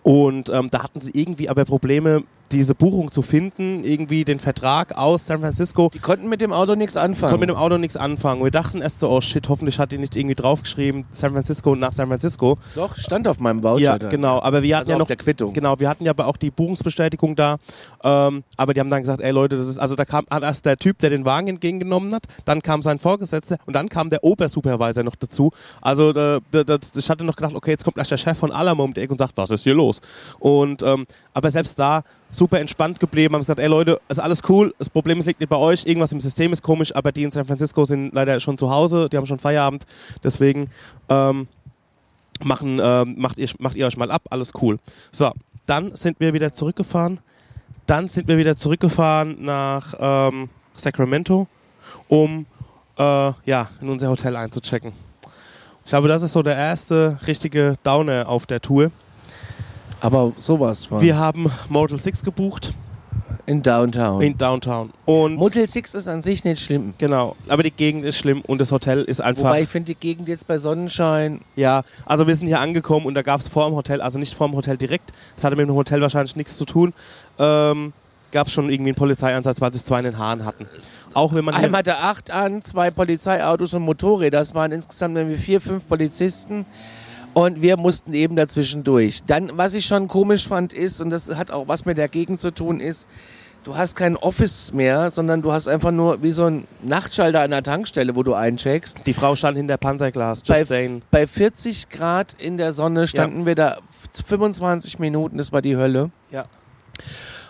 S1: Und ähm, da hatten sie irgendwie aber Probleme diese Buchung zu finden, irgendwie den Vertrag aus San Francisco.
S2: Die konnten mit dem Auto nichts anfangen.
S1: Konnten mit dem Auto nichts anfangen. Wir dachten erst so, oh shit, hoffentlich hat die nicht irgendwie draufgeschrieben, San Francisco und nach San Francisco.
S2: Doch, stand auf meinem Voucher.
S1: Ja, dann. genau. Aber wir hatten
S2: also
S1: ja noch
S2: der Quittung.
S1: Genau, wir hatten ja aber auch die Buchungsbestätigung da. Ähm, aber die haben dann gesagt, ey Leute, das ist also da kam erst der Typ, der den Wagen entgegengenommen hat, dann kam sein Vorgesetzter und dann kam der Obersupervisor noch dazu. Also da, da, da, ich hatte noch gedacht, okay, jetzt kommt gleich der Chef von Alamo um die Ecke und sagt, was ist hier los? Und ähm, aber selbst da super entspannt geblieben, haben gesagt, ey Leute, ist alles cool, das Problem liegt nicht bei euch, irgendwas im System ist komisch, aber die in San Francisco sind leider schon zu Hause, die haben schon Feierabend, deswegen ähm, machen, ähm, macht, ihr, macht ihr euch mal ab, alles cool. So, dann sind wir wieder zurückgefahren, dann sind wir wieder zurückgefahren nach ähm, Sacramento, um äh, ja, in unser Hotel einzuchecken. Ich glaube, das ist so der erste richtige Downer auf der Tour.
S2: Aber sowas von.
S1: Wir haben Motel 6 gebucht.
S2: In Downtown.
S1: In Downtown. Und
S2: Motel 6 ist an sich nicht schlimm.
S1: Genau, aber die Gegend ist schlimm und das Hotel ist einfach.
S2: Wobei ich finde die Gegend jetzt bei Sonnenschein.
S1: Ja, also wir sind hier angekommen und da gab es vor dem Hotel, also nicht vor dem Hotel direkt, das hatte mit dem Hotel wahrscheinlich nichts zu tun, ähm, gab es schon irgendwie einen Polizeieinsatz, weil sich zwei in den Haaren hatten. Auch wenn man.
S2: Einmal hatte acht an, zwei Polizeiautos und Motorräder. Das waren insgesamt irgendwie vier, fünf Polizisten. Und wir mussten eben dazwischen durch. Dann, was ich schon komisch fand, ist, und das hat auch was mit der Gegend zu tun, ist, du hast kein Office mehr, sondern du hast einfach nur wie so ein Nachtschalter an der Tankstelle, wo du eincheckst.
S1: Die Frau stand hinter Panzerglas, just
S2: bei,
S1: saying.
S2: Bei 40 Grad in der Sonne standen ja. wir da 25 Minuten, das war die Hölle.
S1: Ja.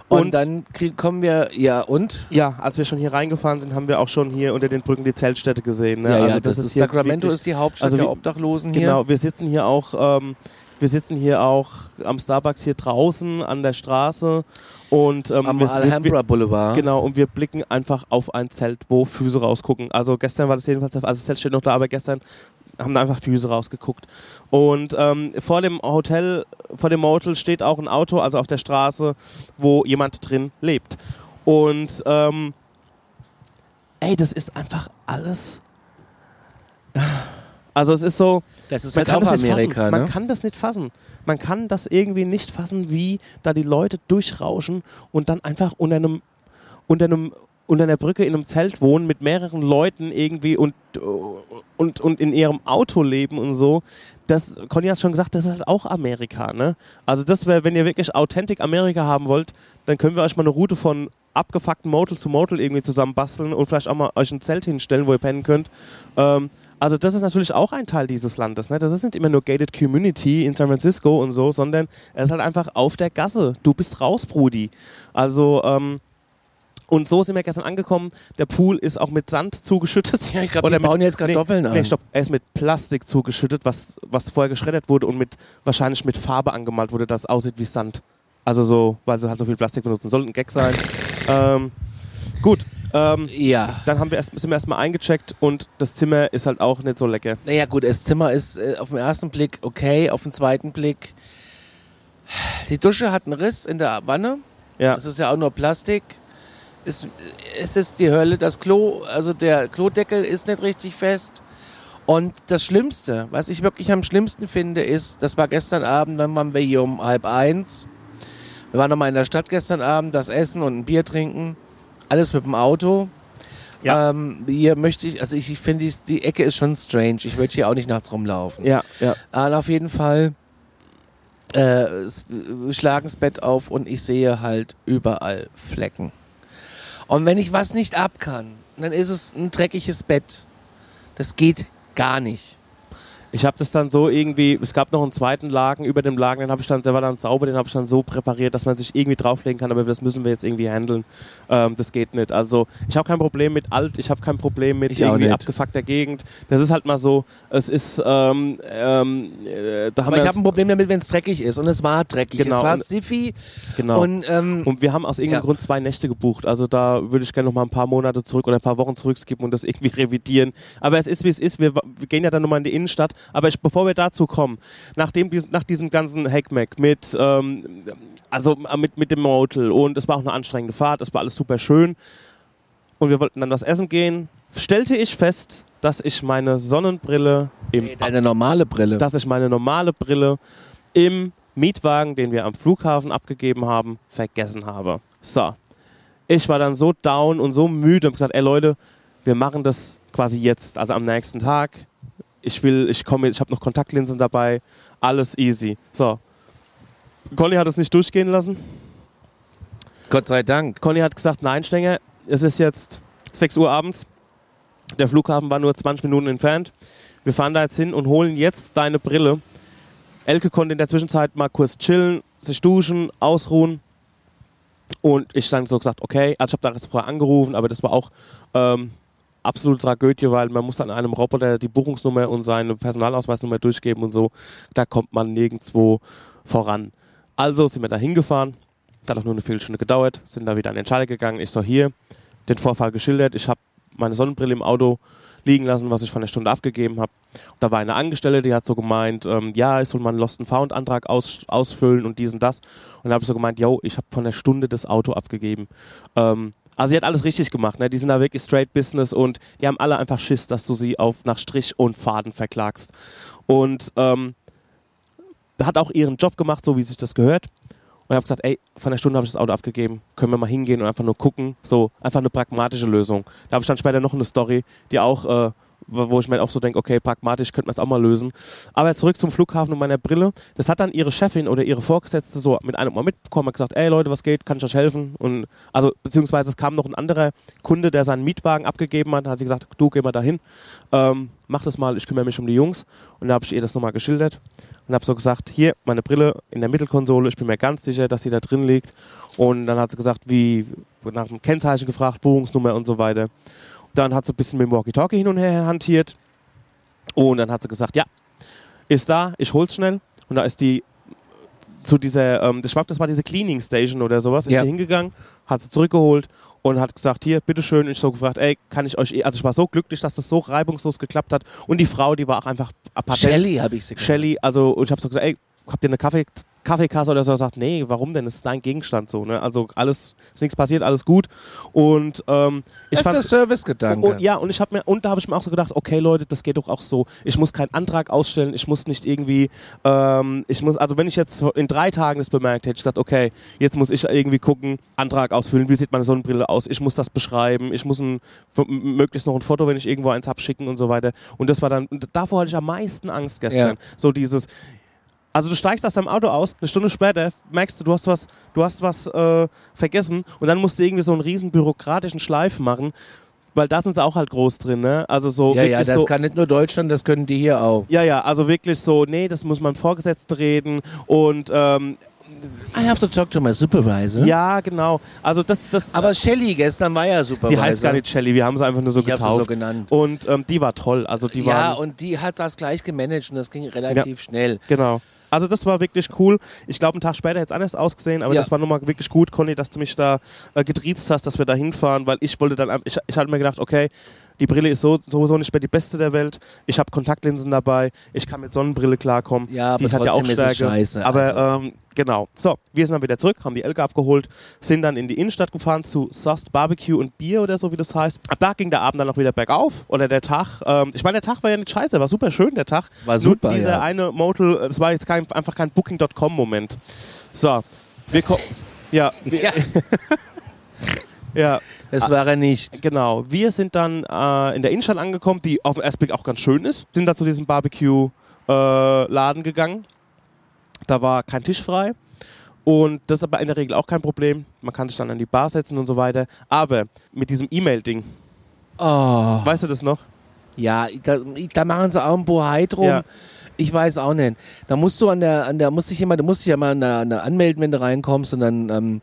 S2: Und, und dann krieg, kommen wir, ja und?
S1: Ja, als wir schon hier reingefahren sind, haben wir auch schon hier unter den Brücken die Zeltstätte gesehen. Ne?
S2: Ja, also ja, das, das ist Sacramento wirklich, ist die Hauptstadt also der Obdachlosen hier.
S1: Genau, wir sitzen hier auch, ähm, wir sitzen hier auch am Starbucks hier draußen an der Straße und ähm,
S2: am Alhambra Boulevard.
S1: Genau, und wir blicken einfach auf ein Zelt, wo Füße rausgucken. Also gestern war das jedenfalls, also das Zelt steht noch da, aber gestern haben da einfach Füße rausgeguckt. Und ähm, vor dem Hotel, vor dem Motel steht auch ein Auto, also auf der Straße, wo jemand drin lebt. Und ähm, ey, das ist einfach alles. Also es ist so.
S2: Das ist
S1: man
S2: halt
S1: kann das
S2: Amerika,
S1: fassen.
S2: ne?
S1: Man kann das nicht fassen. Man kann das irgendwie nicht fassen, wie da die Leute durchrauschen und dann einfach unter einem, unter einem, unter einer Brücke in einem Zelt wohnen mit mehreren Leuten irgendwie und, und, und in ihrem Auto leben und so. Das, Conny hat schon gesagt, das ist halt auch Amerika, ne? Also das wäre, wenn ihr wirklich Authentic Amerika haben wollt, dann können wir euch mal eine Route von abgefuckten Motel zu Motel irgendwie zusammen basteln und vielleicht auch mal euch ein Zelt hinstellen, wo ihr pennen könnt. Ähm, also das ist natürlich auch ein Teil dieses Landes. Ne? Das ist nicht immer nur Gated Community in San Francisco und so, sondern es ist halt einfach auf der Gasse. Du bist raus, Brudi. Also ähm, und so sind wir gestern angekommen. Der Pool ist auch mit Sand zugeschüttet.
S2: Ja, ich glaube, die bauen
S1: mit-
S2: jetzt Kartoffeln
S1: nee,
S2: an.
S1: Nee, stopp. Er ist mit Plastik zugeschüttet, was, was vorher geschreddert wurde und mit wahrscheinlich mit Farbe angemalt wurde, das aussieht wie Sand. Also so, weil sie halt so viel Plastik benutzen. Soll ein Gag sein. ähm, gut. Ähm,
S2: Ja.
S1: dann haben wir erst, sind wir erstmal eingecheckt und das Zimmer ist halt auch nicht so lecker.
S2: Naja, gut, das Zimmer ist äh, auf den ersten Blick okay, auf den zweiten Blick. Die Dusche hat einen Riss in der Wanne.
S1: Ja.
S2: Das ist ja auch nur Plastik. Es, es ist die Hölle. Das Klo, also der Klodeckel ist nicht richtig fest. Und das Schlimmste, was ich wirklich am schlimmsten finde, ist, das war gestern Abend, dann waren wir hier um halb eins. Wir waren nochmal in der Stadt gestern Abend, das Essen und ein Bier trinken. Alles mit dem Auto.
S1: Ja.
S2: Ähm, hier möchte ich, also ich, ich finde, die, die Ecke ist schon strange. Ich würde hier auch nicht nachts rumlaufen.
S1: Ja, ja.
S2: Aber auf jeden Fall äh, schlagen das Bett auf und ich sehe halt überall Flecken. Und wenn ich was nicht ab kann, dann ist es ein dreckiges Bett. Das geht gar nicht.
S1: Ich habe das dann so irgendwie, es gab noch einen zweiten Lagen über dem Lagen, den habe ich dann, der war dann sauber, den habe ich dann so präpariert, dass man sich irgendwie drauflegen kann, aber das müssen wir jetzt irgendwie handeln. Ähm, das geht nicht. Also ich habe kein Problem mit alt, ich habe kein Problem mit
S2: Ich
S1: irgendwie abgefuckter Gegend. Das ist halt mal so, es ist, ähm, ähm, äh, da haben
S2: Aber
S1: wir
S2: ich habe ein Problem damit, wenn es dreckig ist. Und es war dreckig.
S1: Genau.
S2: Es war
S1: Und-
S2: Siffi.
S1: genau.
S2: Und, ähm,
S1: Und wir haben aus irgendeinem
S2: Ja.
S1: Grund zwei Nächte gebucht. Also da würde ich gerne noch mal ein paar Monate zurück oder ein paar Wochen zurückskippen und das irgendwie revidieren. Aber es ist wie es ist. Wir, wir gehen ja dann nochmal in die Innenstadt. Aber ich, bevor wir dazu kommen, nachdem dies, nach diesem ganzen Hackmack mit, ähm, also äh, mit, mit dem Motel und es war auch eine anstrengende Fahrt, es war alles super schön und wir wollten dann was essen gehen, stellte ich fest, dass ich meine Sonnenbrille im
S2: nee, deine normale Brille.
S1: dass ich meine normale Brille im Mietwagen, den wir am Flughafen abgegeben haben, vergessen habe. So. Ich war dann so down und so müde und gesagt, ey Leute, wir machen das quasi jetzt, also am nächsten Tag. Ich will, ich komme, ich habe noch Kontaktlinsen dabei, alles easy. So. Conny hat es nicht durchgehen lassen.
S2: Gott sei Dank.
S1: Conny hat gesagt, nein, Stenger, es ist jetzt 6 Uhr abends. Der Flughafen war nur 20 Minuten entfernt. Wir fahren da jetzt hin und holen jetzt deine Brille. Elke konnte in der Zwischenzeit mal kurz chillen, sich duschen, ausruhen. Und ich dann so gesagt, okay, also ich habe da erst vorher angerufen, aber das war auch ähm, absolute Tragödie, weil man muss dann einem Roboter die Buchungsnummer und seine Personalausweisnummer durchgeben und so. Da kommt man nirgendwo voran. Also sind wir da hingefahren. Hat auch nur eine Viertelstunde gedauert, sind da wieder an den Schalter gegangen. Ich so hier, den Vorfall geschildert. Ich habe meine Sonnenbrille im Auto liegen lassen, was ich von der Stunde abgegeben habe. Da war eine Angestellte, die hat so gemeint, ähm, ja, ich soll mal einen Lost and Found Antrag aus, ausfüllen und dies und das. Und da habe ich so gemeint, yo, ich habe von der Stunde das Auto abgegeben. Ähm, also sie hat alles richtig gemacht, ne? Die sind da wirklich straight Business und die haben alle einfach Schiss, dass du sie auf nach Strich und Faden verklagst. Und ähm, hat auch ihren Job gemacht, so wie sich das gehört. Und habe gesagt, ey, von der Stunde habe ich das Auto abgegeben. Können wir mal hingehen und einfach nur gucken. So, einfach eine pragmatische Lösung. Da habe ich dann später noch eine Story, die auch, äh, wo ich mir auch so denke, okay, pragmatisch könnte man es auch mal lösen. Aber zurück zum Flughafen und meiner Brille. Das hat dann ihre Chefin oder ihre Vorgesetzte so mit einem Mal mitbekommen, hat gesagt, ey Leute, was geht, kann ich euch helfen? Und also, beziehungsweise es kam noch ein anderer Kunde, der seinen Mietwagen abgegeben hat, hat sie gesagt, du geh mal dahin, ähm, mach das mal, ich kümmere mich um die Jungs. Und da habe ich ihr das nochmal geschildert und habe so gesagt, hier, meine Brille in der Mittelkonsole, ich bin mir ganz sicher, dass sie da drin liegt. Und dann hat sie gesagt, wie, nach dem Kennzeichen gefragt, Buchungsnummer und so weiter. Dann hat sie ein bisschen mit dem Walkie-Talkie hin und her hantiert. Und dann hat sie gesagt, ja, ist da, ich hol's schnell. Und da ist die zu dieser, ähm, ich glaube, das war diese Cleaning Station oder sowas, ist
S2: Ja.
S1: die hingegangen, hat sie zurückgeholt und hat gesagt, hier, bitteschön. Und ich so gefragt, ey, kann ich euch, eh, also ich war so glücklich, dass das so reibungslos geklappt hat. Und die Frau, die war auch einfach patent.
S2: Shelly habe ich sie genannt.
S1: Shelly, also und ich habe so gesagt, ey, habt ihr eine Kaffee, Kaffeekasse oder so? Sagt, nee, warum denn? Das ist dein Gegenstand so, ne? Also alles, ist nichts passiert, alles gut. Und ähm, ich
S2: Das ist der
S1: fand
S2: Servicegedanke.
S1: und, ja, und ich habe mir und da habe ich mir auch so gedacht, okay Leute, das geht doch auch so. Ich muss keinen Antrag ausstellen, ich muss nicht irgendwie, ähm, ich muss, also wenn ich jetzt in drei Tagen das bemerkt hätte, ich dachte, okay, jetzt muss ich irgendwie gucken, Antrag ausfüllen, wie sieht meine Sonnenbrille aus, ich muss das beschreiben, ich muss ein, möglichst noch ein Foto, wenn ich irgendwo eins hab, schicken und so weiter. Und das war dann, davor hatte ich am meisten Angst gestern.
S2: Ja.
S1: So dieses, also du steigst aus deinem Auto aus, eine Stunde später merkst du, du hast was, du hast was äh, vergessen und dann musst du irgendwie so einen riesen bürokratischen Schleif machen, weil da sind sie auch halt groß drin, ne? Also so
S2: ja, ja, das
S1: so,
S2: kann nicht nur Deutschland, das können die hier auch.
S1: ja, ja, also wirklich so, nee, das muss man Vorgesetzten reden und ähm,
S2: I have to talk to my supervisor.
S1: ja, genau. Also das, das,
S2: Aber Shelly gestern war ja Supervisor.
S1: die heißt gar nicht Shelly, wir haben sie einfach nur so
S2: Ich sie so
S1: getauft.
S2: genannt.
S1: und ähm, die war toll, also die
S2: ja,
S1: war
S2: und die hat das gleich gemanagt und das ging relativ schnell.
S1: Genau. Also das war wirklich cool. Ich glaube, einen Tag später hätte es anders ausgesehen, aber
S2: Ja.
S1: das war nochmal wirklich gut, Conny, dass du mich da äh, getriezt hast, dass wir da hinfahren, weil ich wollte dann, ich, ich hatte mir gedacht, okay, die Brille ist so, sowieso nicht mehr die beste der Welt. Ich habe Kontaktlinsen dabei, ich kann mit Sonnenbrille klarkommen.
S2: Ja,
S1: die
S2: aber
S1: hat ja auch
S2: es
S1: Stärke.
S2: scheiße,
S1: Aber
S2: also.
S1: ähm, genau. So, wir sind dann wieder zurück, haben die Elke abgeholt, sind dann in die Innenstadt gefahren zu Sust Barbecue und Bier oder so, wie das heißt. Ab da ging der Abend dann noch wieder bergauf. Oder der Tag. Ähm, ich meine, der Tag war ja nicht scheiße, war super schön, der Tag.
S2: War super,
S1: Nur dieser
S2: ja.
S1: eine Motel, das war jetzt kein, einfach kein Booking.com-Moment. So, wir ko- ja, wir,
S2: Ja,
S1: ja,
S2: das war er nicht.
S1: genau. Wir sind dann äh, in der Innenstadt angekommen, die auf den ersten Blick auch ganz schön ist. Sind da zu diesem Barbecue-Laden gegangen. Da war kein Tisch frei. Und das ist aber in der Regel auch kein Problem. Man kann sich dann an die Bar setzen und so weiter. Aber mit diesem E-Mail-Ding,
S2: Oh.
S1: weißt du das noch?
S2: Ja, da, da machen sie auch ein Bohai drum.
S1: Ja.
S2: Ich weiß auch nicht. Da musst du an der, an der, musst dich jemand, du musst dich ja mal an der, an der anmelden, wenn du reinkommst und dann, ähm,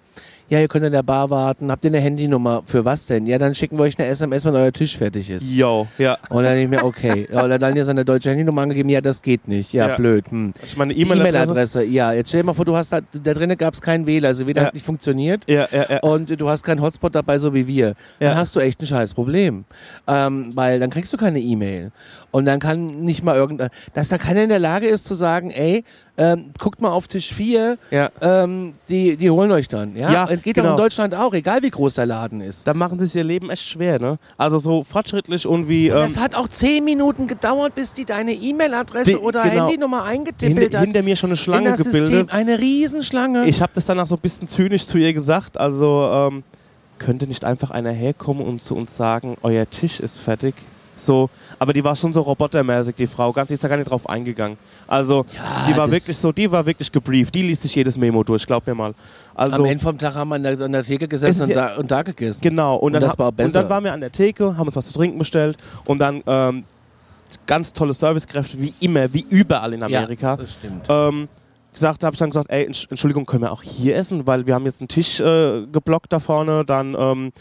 S2: ja, ihr könnt an der Bar warten. Habt ihr eine Handynummer? Für was denn? Ja, dann schicken wir euch eine SMS, wenn euer Tisch fertig ist.
S1: Yo, ja.
S2: Und dann denke ich mir, okay. Oder dann hier seine deutsche Handynummer angegeben, ja, das geht nicht. Ja,
S1: Ja.
S2: blöd. Hm.
S1: Ich meine E-Mail-Adresse.
S2: E-Mail-Adresse, ja. Jetzt stell dir mal vor, du hast da, da drinnen gab es keinen Wähler, also WLAN
S1: Ja.
S2: hat nicht funktioniert.
S1: ja, ja, ja.
S2: Und du hast keinen Hotspot dabei, so wie wir. Dann
S1: Ja.
S2: hast du echt ein scheiß Problem. Ähm, weil dann kriegst du keine E-Mail. Und dann kann nicht mal irgendein, dass da keiner in der Lage ist zu sagen, ey, ähm, guckt mal auf Tisch 4,
S1: ja.
S2: ähm, die, die holen euch dann. Ja,
S1: Ja,
S2: geht
S1: genau.
S2: in Deutschland auch, egal wie groß der Laden ist.
S1: Da machen sie sich ihr Leben echt schwer, ne? Also so fortschrittlich und wie. Ähm,
S2: Das hat auch zehn Minuten gedauert, bis die deine E-Mail-Adresse oder
S1: genau.
S2: Handynummer
S1: hinter,
S2: eingetippelt hat.
S1: hinter mir schon eine
S2: in
S1: Schlange
S2: das System.
S1: gebildet.
S2: Eine Riesenschlange.
S1: Ich habe das danach so ein bisschen zynisch zu ihr gesagt. Also ähm, könnte nicht einfach einer herkommen und zu uns sagen, euer Tisch ist fertig. So, aber die war schon so robotermäßig, die Frau. Ganz, die ist da gar nicht drauf eingegangen. Also,
S2: Ja,
S1: die war wirklich so, die war wirklich gebrieft. Die liest sich jedes Memo durch, glaub mir mal. Also,
S2: Am Ende vom Tag haben wir an der, an der Theke
S1: Es
S2: gesessen und, da, und da gegessen.
S1: Genau, und,
S2: Und
S1: dann,
S2: das war
S1: und
S2: besser.
S1: dann waren wir an der Theke, haben uns was zu trinken bestellt und dann ähm, ganz tolle Servicekräfte, wie immer, wie überall in Amerika.
S2: Ja, das stimmt.
S1: ähm, gesagt, habe ich dann gesagt, ey, Entsch- Entschuldigung, können wir auch hier essen, weil wir haben jetzt einen Tisch äh, geblockt da vorne, dann ähm,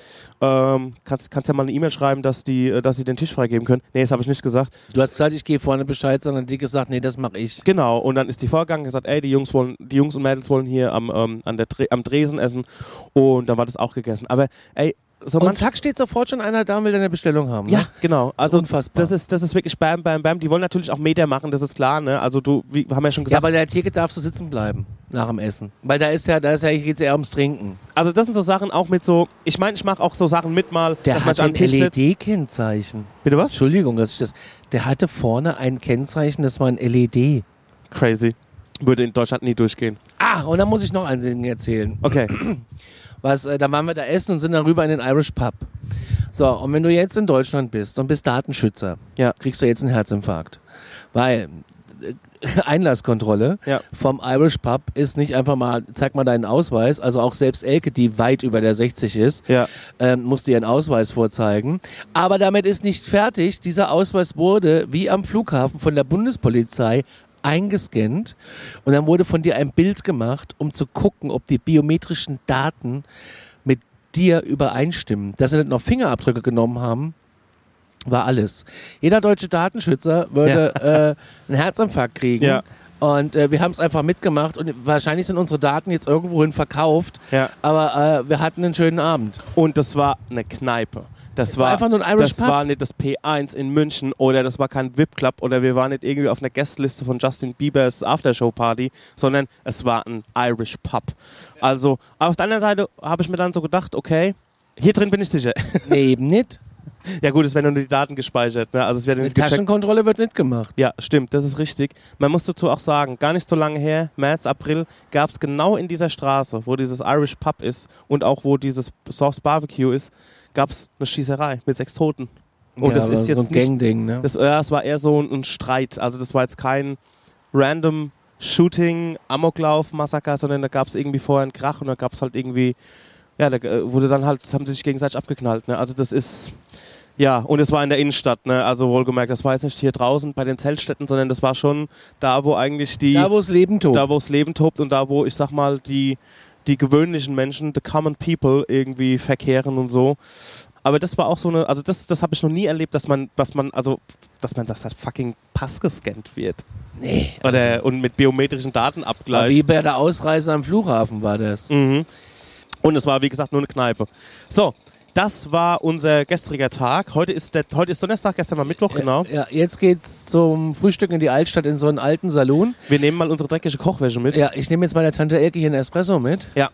S1: ähm, kannst, kannst ja mal eine E-Mail schreiben, dass die, äh, dass sie den Tisch freigeben können. Nee, das habe ich nicht gesagt.
S2: Du hast gesagt, ich gehe vorne Bescheid, sondern die gesagt, nee, das mache ich.
S1: Genau, und dann ist die vorgegangen gesagt, ey, die Jungs wollen, die Jungs und Mädels wollen hier am, ähm, an der am Dresen essen und dann war das auch gegessen. Aber ey, so
S2: Und zack steht sofort schon einer da und will deine Bestellung haben.
S1: Ja,
S2: Ne?
S1: genau. Also
S2: unfassbar.
S1: Das ist, das ist wirklich bam, bam, bam. Die wollen natürlich auch Meter machen, das ist klar, ne? Also du, wie, haben ja schon
S2: Ja,
S1: gesagt,
S2: aber in der Theke darfst du sitzen bleiben nach dem Essen. Weil da ist ja, da ist ja, geht's ja eher ums Trinken.
S1: also das sind so Sachen auch mit so, ich meine, ich mache auch so Sachen mit mal,
S2: Der
S1: dass
S2: hat ein. LED-Kennzeichen.
S1: Bitte was?
S2: Entschuldigung, dass ich das. Der hatte vorne ein Kennzeichen, das war ein LED.
S1: Crazy. Würde in Deutschland nie durchgehen.
S2: Ah, und dann muss ich noch ein Ding erzählen.
S1: Okay.
S2: Was, äh, da waren wir da essen und sind dann rüber in den Irish Pub. So, und wenn du jetzt in Deutschland bist und bist Datenschützer,
S1: Ja.
S2: kriegst du jetzt einen Herzinfarkt. Weil äh, Einlasskontrolle
S1: Ja.
S2: vom Irish Pub ist nicht einfach mal, zeig mal deinen Ausweis. Also auch selbst Elke, die weit über der 60 ist,
S1: Ja.
S2: ähm, musste ihren Ausweis vorzeigen. Aber damit ist nicht fertig. Dieser Ausweis wurde, wie am Flughafen, von der Bundespolizei eingescannt und dann wurde von dir ein Bild gemacht, um zu gucken, ob die biometrischen Daten mit dir übereinstimmen. Dass sie nicht noch Fingerabdrücke genommen haben, war alles. Jeder deutsche Datenschützer würde äh, einen Herzinfarkt kriegen.
S1: Ja.
S2: Und äh, wir haben es einfach mitgemacht und wahrscheinlich sind unsere Daten jetzt irgendwohin verkauft.
S1: Ja.
S2: Aber äh, wir hatten einen schönen Abend.
S1: Und das war eine Kneipe. Das
S2: war einfach nur ein Irish
S1: Das
S2: Pub.
S1: war nicht das P1 in München oder das war kein VIP-Club oder wir waren nicht irgendwie auf einer Gästeliste von Justin Biebers Aftershow-Party, sondern es war ein Irish Pub. Also auf der anderen Seite habe ich mir dann so gedacht, okay, hier drin bin ich sicher.
S2: Nee, eben nicht.
S1: ja gut, es werden nur die Daten gespeichert. Ne? Also es werden
S2: Die
S1: nicht gecheckt.
S2: Taschenkontrolle wird nicht gemacht.
S1: Ja, stimmt, das ist richtig. Man muss dazu auch sagen, gar nicht so lange her, März, April, gab es genau in dieser Straße, wo dieses Irish Pub ist und auch wo dieses Sauce Barbecue ist, gab es eine Schießerei mit sechs Toten. Und
S2: ja,
S1: das ist jetzt
S2: so ein
S1: nicht,
S2: Gangding, ne?
S1: das, ja, das war eher so ein, ein Streit. Also das war jetzt kein random Shooting, Amoklauf, Massaker, sondern da gab es irgendwie vorher einen Krach und da gab es halt irgendwie, ja, da äh, wurde dann halt, haben sie sich gegenseitig abgeknallt. Ne? Also das ist, ja, und es war in der Innenstadt, ne? Also wohlgemerkt, das war jetzt nicht hier draußen bei den Zeltstätten, sondern das war schon da, wo eigentlich die,
S2: Da, wo es Leben tobt.
S1: da wo es Leben tobt und da, wo ich sag mal, die, die gewöhnlichen Menschen, the common people irgendwie verkehren und so. Aber das war auch so eine, also das, das habe ich noch nie erlebt, dass man, dass man, also, dass man das halt fucking Pass gescannt wird.
S2: nee.
S1: Oder, und mit biometrischen
S2: Aber
S1: Datenabgleich.
S2: wie bei der Ausreise am Flughafen war das.
S1: Mhm. Und es war, wie gesagt, nur eine Kneipe. So, das war unser gestriger Tag. Heute ist, der, heute ist Donnerstag, gestern war Mittwoch, genau.
S2: Ja, jetzt geht's zum Frühstück in die Altstadt in so einen alten Salon.
S1: Wir nehmen mal unsere dreckige Kochwäsche mit.
S2: Ja, ich nehme jetzt meiner Tante Elke hier einen Espresso mit.
S1: Ja.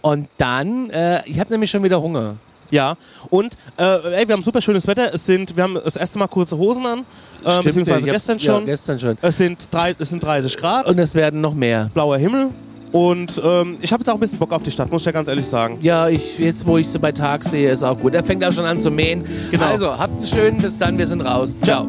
S2: Und dann, äh, ich habe nämlich schon wieder Hunger.
S1: Ja, und äh, ey, wir haben super schönes Wetter. Es sind, wir haben das erste Mal kurze Hosen an, äh,
S2: Stimmt,
S1: beziehungsweise gestern
S2: Ja,
S1: schon.
S2: gestern schon.
S1: es, sind drei, es sind 30 Grad,
S2: Und es werden noch mehr.
S1: blauer Himmel. Und ähm, ich habe jetzt auch ein bisschen Bock auf die Stadt, muss ich ja ganz ehrlich sagen.
S2: Ja, ich, jetzt wo ich sie bei Tag sehe, ist auch gut. Er fängt auch schon an zu mähen.
S1: Genau.
S2: Also, habt einen schönen, bis dann, wir sind raus. Ciao.